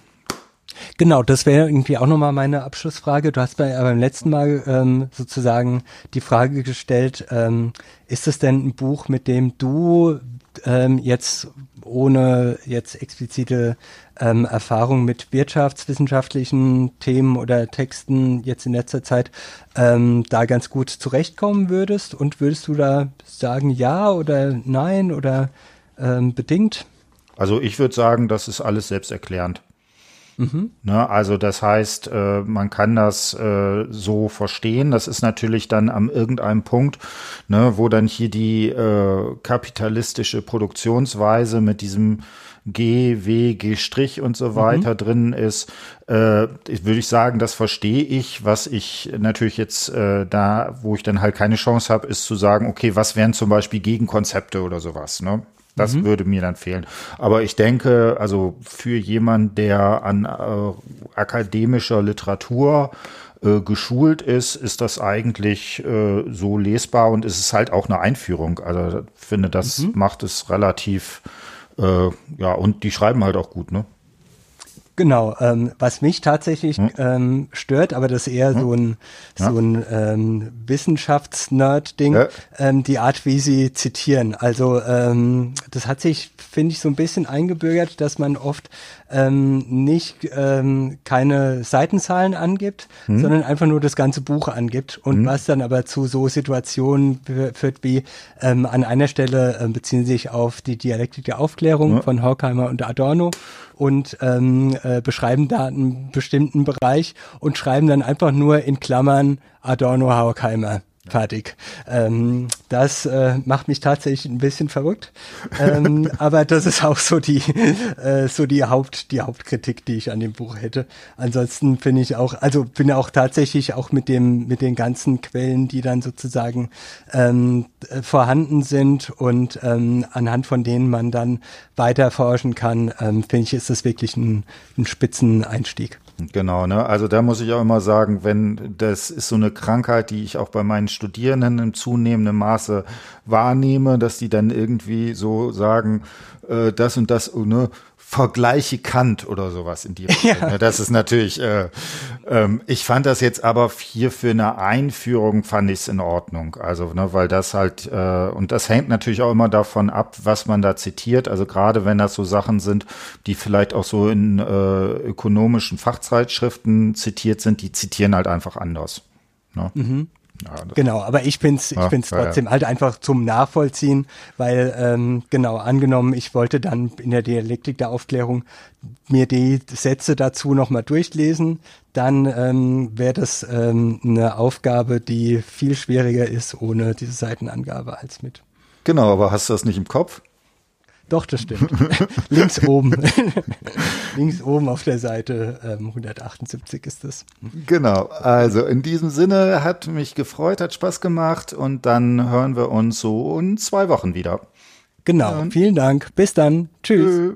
Genau, das wäre irgendwie auch nochmal meine Abschlussfrage. Du hast bei, beim letzten Mal ähm, sozusagen die Frage gestellt, ähm, ist es denn ein Buch, mit dem du ähm, jetzt ohne jetzt explizite ähm, Erfahrung mit wirtschaftswissenschaftlichen Themen oder Texten jetzt in letzter Zeit ähm, da ganz gut zurechtkommen würdest? Und würdest du da sagen ja oder nein oder ähm, bedingt? Also ich würde sagen, das ist alles selbsterklärend. Mhm. Ne, also das heißt, äh, man kann das äh, so verstehen. Das ist natürlich dann am irgendeinem Punkt, ne, wo dann hier die äh, kapitalistische Produktionsweise mit diesem G, W, G Strich und so weiter mhm. drin ist, äh, würde ich sagen, das verstehe ich. Was ich natürlich jetzt äh, da, wo ich dann halt keine Chance habe, ist zu sagen, okay, was wären zum Beispiel Gegenkonzepte oder sowas. Ne? Das mhm. würde mir dann fehlen. Aber ich denke, also für jemand, der an äh, akademischer Literatur äh, geschult ist, ist das eigentlich äh, so lesbar und es ist halt auch eine Einführung. Also ich finde, das mhm. macht es relativ, äh, ja, und die schreiben halt auch gut, ne? Genau, ähm, was mich tatsächlich hm. ähm, stört, aber das ist eher hm. so ein, ja. so ein ähm, Wissenschaftsnerd-Ding, ja. ähm, die Art, wie sie zitieren. Also ähm, das hat sich, finde ich, so ein bisschen eingebürgert, dass man oft ähm, nicht ähm, keine Seitenzahlen angibt, hm. sondern einfach nur das ganze Buch angibt und hm. was dann aber zu so Situationen führt wie ähm, an einer Stelle äh, beziehen sich auf die Dialektik der Aufklärung ja. von Horkheimer und Adorno und ähm, äh, beschreiben da einen bestimmten Bereich und schreiben dann einfach nur in Klammern Adorno Horkheimer fertig. Ähm, das äh, macht mich tatsächlich ein bisschen verrückt. Ähm, aber das ist auch so die, äh, so die Haupt, die Hauptkritik, die ich an dem Buch hätte. Ansonsten finde ich auch, also bin auch tatsächlich auch mit dem, mit den ganzen Quellen, die dann sozusagen ähm, vorhanden sind und ähm, anhand von denen man dann weiter forschen kann, ähm, finde ich, ist das wirklich ein, ein Spitzeneinstieg. Genau, ne? Also da muss ich auch immer sagen, wenn das ist so eine Krankheit, die ich auch bei meinen Studierenden im zunehmenden Maße wahrnehme, dass die dann irgendwie so sagen, äh, das und das, ne, Vergleiche Kant oder sowas in die Richtung. Ja. Das ist natürlich, äh, ähm, ich fand das jetzt aber hier für eine Einführung fand ich es in Ordnung. Also, ne, weil das halt, äh, und das hängt natürlich auch immer davon ab, was man da zitiert. Also gerade wenn das so Sachen sind, die vielleicht auch so in äh, ökonomischen Fachzeitschriften zitiert sind, die zitieren halt einfach anders. Ne? Mhm. Ja, genau, aber ich bin's, ich ja, bin's trotzdem ja, halt einfach zum Nachvollziehen, weil ähm, genau angenommen, ich wollte dann in der Dialektik der Aufklärung mir die Sätze dazu nochmal durchlesen, dann ähm, wäre das ähm, eine Aufgabe, die viel schwieriger ist ohne diese Seitenangabe als mit. Genau, aber hast du das nicht im Kopf? Doch, das stimmt. Links oben. Links oben auf der Seite ähm, 178 ist das. Genau. Also in diesem Sinne hat mich gefreut, hat Spaß gemacht und dann hören wir uns so in zwei Wochen wieder. Genau. Ja. Vielen Dank. Bis dann. Tschüss. Tschö.